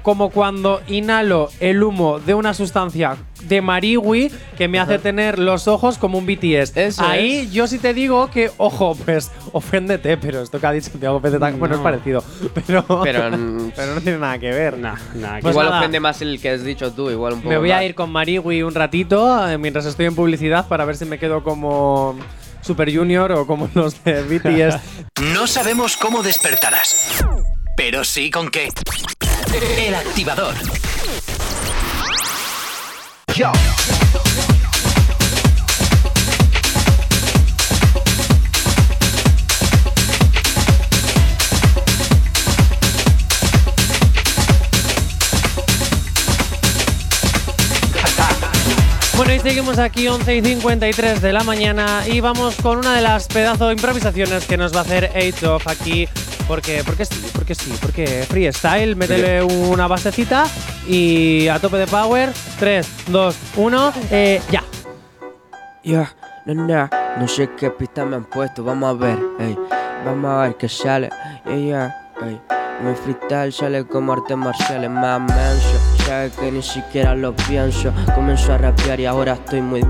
como cuando inhalo el humo de una sustancia de marihui que me hace tener los ojos como un BTS. Eso Ahí yo sí te digo que, ojo, pues oféndete, pero esto que ha dicho Tiago Pérez bueno, es No. parecido. Pero, <laughs> Pero, mm, <laughs> pero no tiene nada que ver. Nah, nah, Pues igual nada. ofende más el que has dicho tú, igual un poco. Me voy a ir con Mariwi un ratito eh, mientras estoy en publicidad para ver si me quedo como Super Junior o como los de <laughs> BTS. No sabemos cómo despertarás, pero sí con qué. El activador. bueno, y seguimos aquí 11 y 53 de la mañana y vamos con una de las pedazo de improvisaciones que nos va a hacer Age of aquí. Porque, porque sí, porque sí, porque freestyle, métele una basecita y a tope de power. 3, 2, 1, eh, ya. Ya, no, no, no sé qué pista me han puesto, vamos a ver, ey, vamos a ver qué sale, ya, ya, ey. Mi freestyle sale como artes marciales más menso, sabe que ni siquiera lo pienso, comenzó a rapear y ahora estoy muy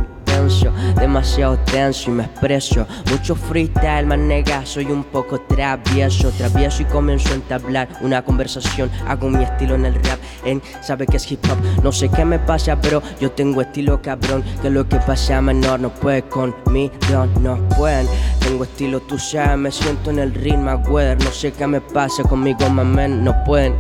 demasiado tenso y me expreso, mucho freestyle, más nega, soy un poco travieso, travieso y comienzo a entablar una conversación, hago mi estilo en el rap, en sabe que es hip hop, no sé qué me pasa, pero yo tengo estilo cabrón, que lo que pasa menor no puede conmigo, no pueden, tengo estilo, tú sabes, me siento en el ritmo, weather, no sé qué me pasa conmigo, mamen, no pueden,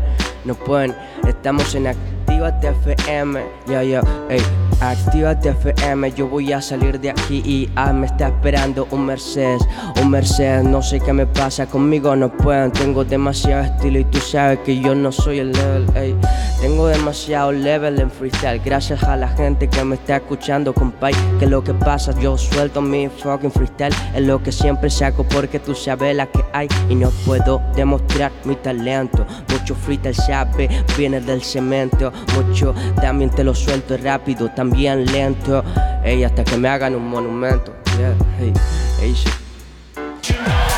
no pueden, estamos en Actívate FM, ya, ya, ey, Actívate FM, yo voy a salir de aquí y ah, me está esperando un Mercedes, un Mercedes, no sé qué me pasa, conmigo no pueden, tengo demasiado estilo y tú sabes que yo no soy el level, ey. Tengo demasiado level en freestyle, gracias a la gente que me está escuchando, compay, que lo que pasa, yo suelto mi fucking freestyle, es lo que siempre saco porque tú sabes la que hay y no puedo demostrar mi talento, mucho freestyle sabe, viene del cemento, mucho también te lo suelto rápido, también lento, ey, hasta que me hagan un monumento.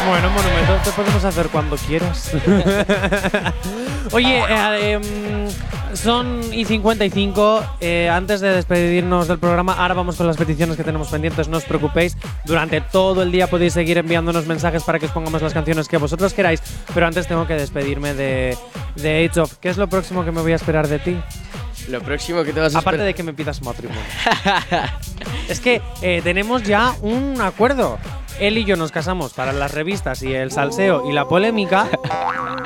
Bueno, monumento te podemos hacer cuando quieras. <laughs> Oye, eh, em, son y 55. eh, antes de despedirnos del programa, ahora vamos con las peticiones que tenemos pendientes. No os preocupéis. Durante todo el día podéis seguir enviándonos mensajes para que os pongamos las canciones que vosotros queráis. Pero antes tengo que despedirme de, de Age of. ¿Qué es lo próximo que me voy a esperar de ti? Lo próximo que te vas a Aparte de que me pidas matrimonio. <laughs> es que eh, tenemos ya un acuerdo. Él y yo nos casamos para las revistas y el salseo y la polémica.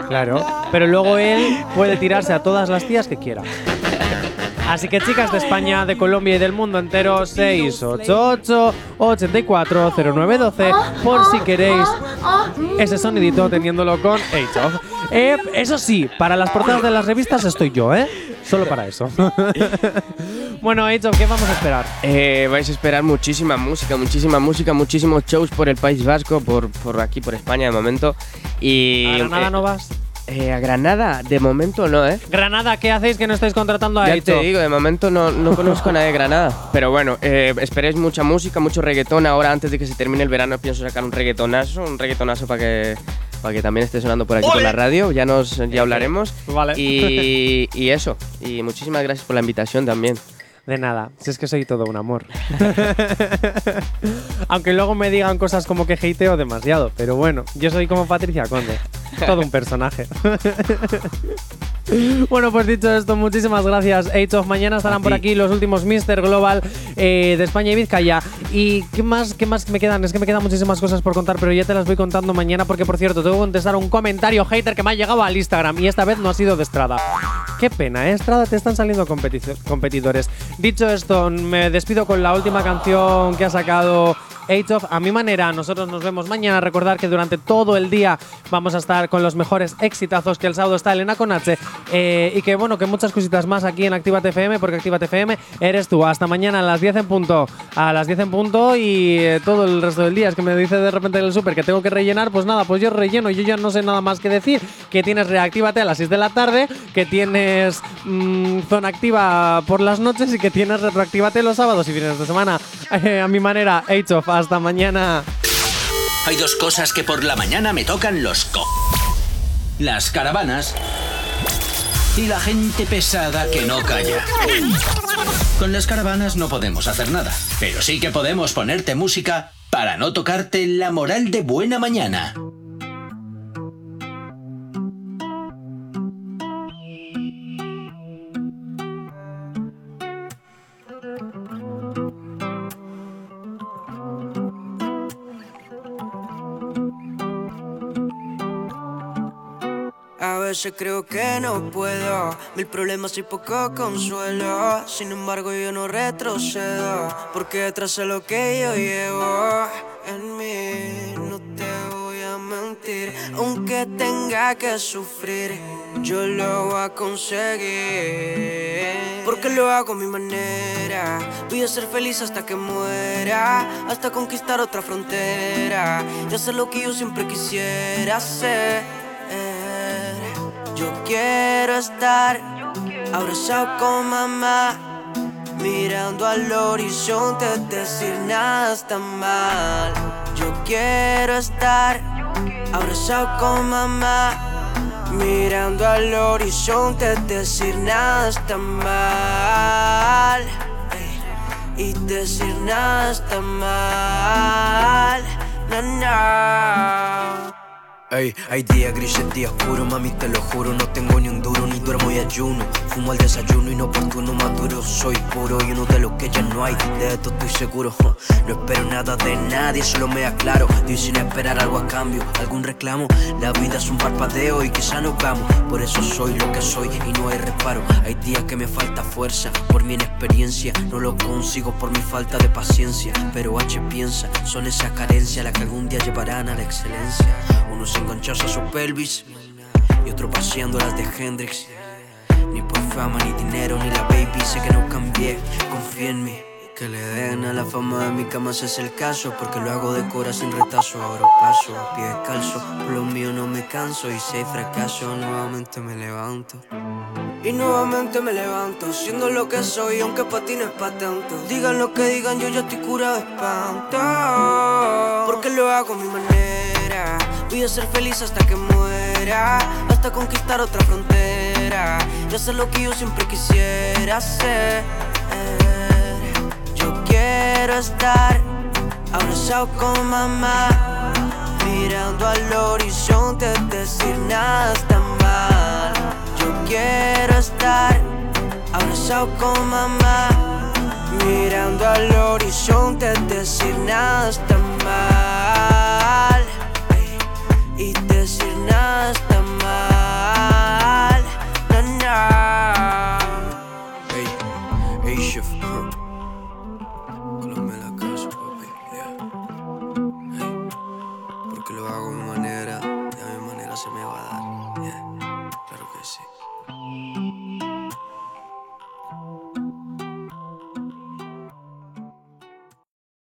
Claro. Pero luego él puede tirarse a todas las tías que quiera. Así que chicas de España, de Colombia y del mundo entero, 688 84 0912 por si queréis ese sonidito teniéndolo con Age of. Eh, eso sí, para las portadas de las revistas estoy yo, ¿eh? Solo para eso. <laughs> bueno, Age of, ¿qué vamos a esperar? Eh, vais a esperar muchísima música, muchísima música, muchísimos shows por el País Vasco, por, por aquí, por España de momento. Y, ¿A Granada eh, no vas? Eh, a Granada, de momento no, ¿eh? Granada, ¿qué hacéis que no estáis contratando a Ya te digo, de momento no, no conozco a nadie de Granada. Pero bueno, eh, esperéis mucha música, mucho reggaetón. Ahora, antes de que se termine el verano, pienso sacar un reggaetonazo, un reggaetonazo para que, para que también esté sonando por aquí por la radio. Ya nos ya hablaremos. Vale. Y, y eso. Y muchísimas gracias por la invitación también. De nada, si es que soy todo un amor. <laughs> Aunque luego me digan cosas como que hateo demasiado, pero bueno, yo soy como Patricia Conde, todo un personaje. <laughs> bueno, pues dicho esto, muchísimas gracias, Age of. Mañana estarán por aquí los últimos Mr. Global eh, de España y Vizcaya. ¿Y qué más, qué más me quedan? Es que me quedan muchísimas cosas por contar, pero ya te las voy contando mañana porque, por cierto, tengo que contestar un comentario hater que me ha llegado al Instagram y esta vez no ha sido de Estrada. Qué pena, ¿eh? Estrada, te están saliendo competidores. Dicho esto, me despido con la última canción que ha sacado Age of. A mi manera, nosotros nos vemos mañana. Recordar que durante todo el día vamos a estar con los mejores exitazos, que el sábado está Elena con H. eh, y que bueno, que muchas cositas más aquí en Actívate FM, porque Actívate FM eres tú. Hasta mañana a las 10 en punto. A las 10 en punto y eh, todo el resto del día. Es que me dice de repente en el súper que tengo que rellenar. Pues nada, pues yo relleno. Yo ya no sé nada más que decir. Que tienes Reactívate a las 6 de la tarde, que tienes mm, Zona Activa por las noches y que tienes Retroactívate los sábados y fines de semana. <laughs> A mi manera, Age of. Hasta mañana. Hay dos cosas que por la mañana me tocan los co. Las caravanas y la gente pesada que no calla. Con las caravanas no podemos hacer nada, pero sí que podemos ponerte música para no tocarte la moral de buena mañana. Veces creo que no puedo, mil problemas y poco consuelo. Sin embargo, yo no retrocedo, porque de lo que yo llevo en mí. No te voy a mentir, aunque tenga que sufrir, yo lo voy a conseguir. Porque lo hago a mi manera, voy a ser feliz hasta que muera, hasta conquistar otra frontera y hacer lo que yo siempre quisiera hacer. Yo quiero estar abrazado con mamá, mirando al horizonte, decir nada está mal. Yo quiero estar abrazado con mamá, mirando al horizonte, decir nada está mal. Ey, Y decir nada está mal. No, no. Hay días grises, días puros, mami, te lo juro. No tengo ni un duro, ni duermo y ayuno. Fumo al desayuno inoportuno, maduro. Soy puro y uno de los que ya no hay. De esto estoy seguro. No espero nada de nadie, solo me aclaro. Doy sin esperar algo a cambio, algún reclamo. La vida es un parpadeo y quizá nos vamos. Por eso soy lo que soy y no hay reparo. Hay días que me falta fuerza por mi inexperiencia. No lo consigo por mi falta de paciencia. Pero H piensa, son esa carencia la que algún día llevarán a la excelencia. Unos enganchados a su pelvis y otro paseando las de Hendrix. Ni por fama, ni dinero, ni la baby, sé que no cambié. Confía en mí. Que le den a la fama de mi cama si es el caso Porque lo hago de cora sin retazo Ahora paso a pie descalzo Por lo mío no me canso Y si hay fracaso nuevamente me levanto y nuevamente me levanto, siendo lo que soy, aunque para ti no es pa' tanto. Digan lo que digan, yo ya estoy curado de espanto. Porque lo hago a mi manera. Voy a ser feliz hasta que muera, hasta conquistar otra frontera. Y hacer lo que yo siempre quisiera hacer. Yo quiero estar abrazado con mamá, mirando al horizonte, decir nada está mal. Yo quiero estar abrazado con mamá, mirando al horizonte, decir nada está mal. Y decir nada está mal.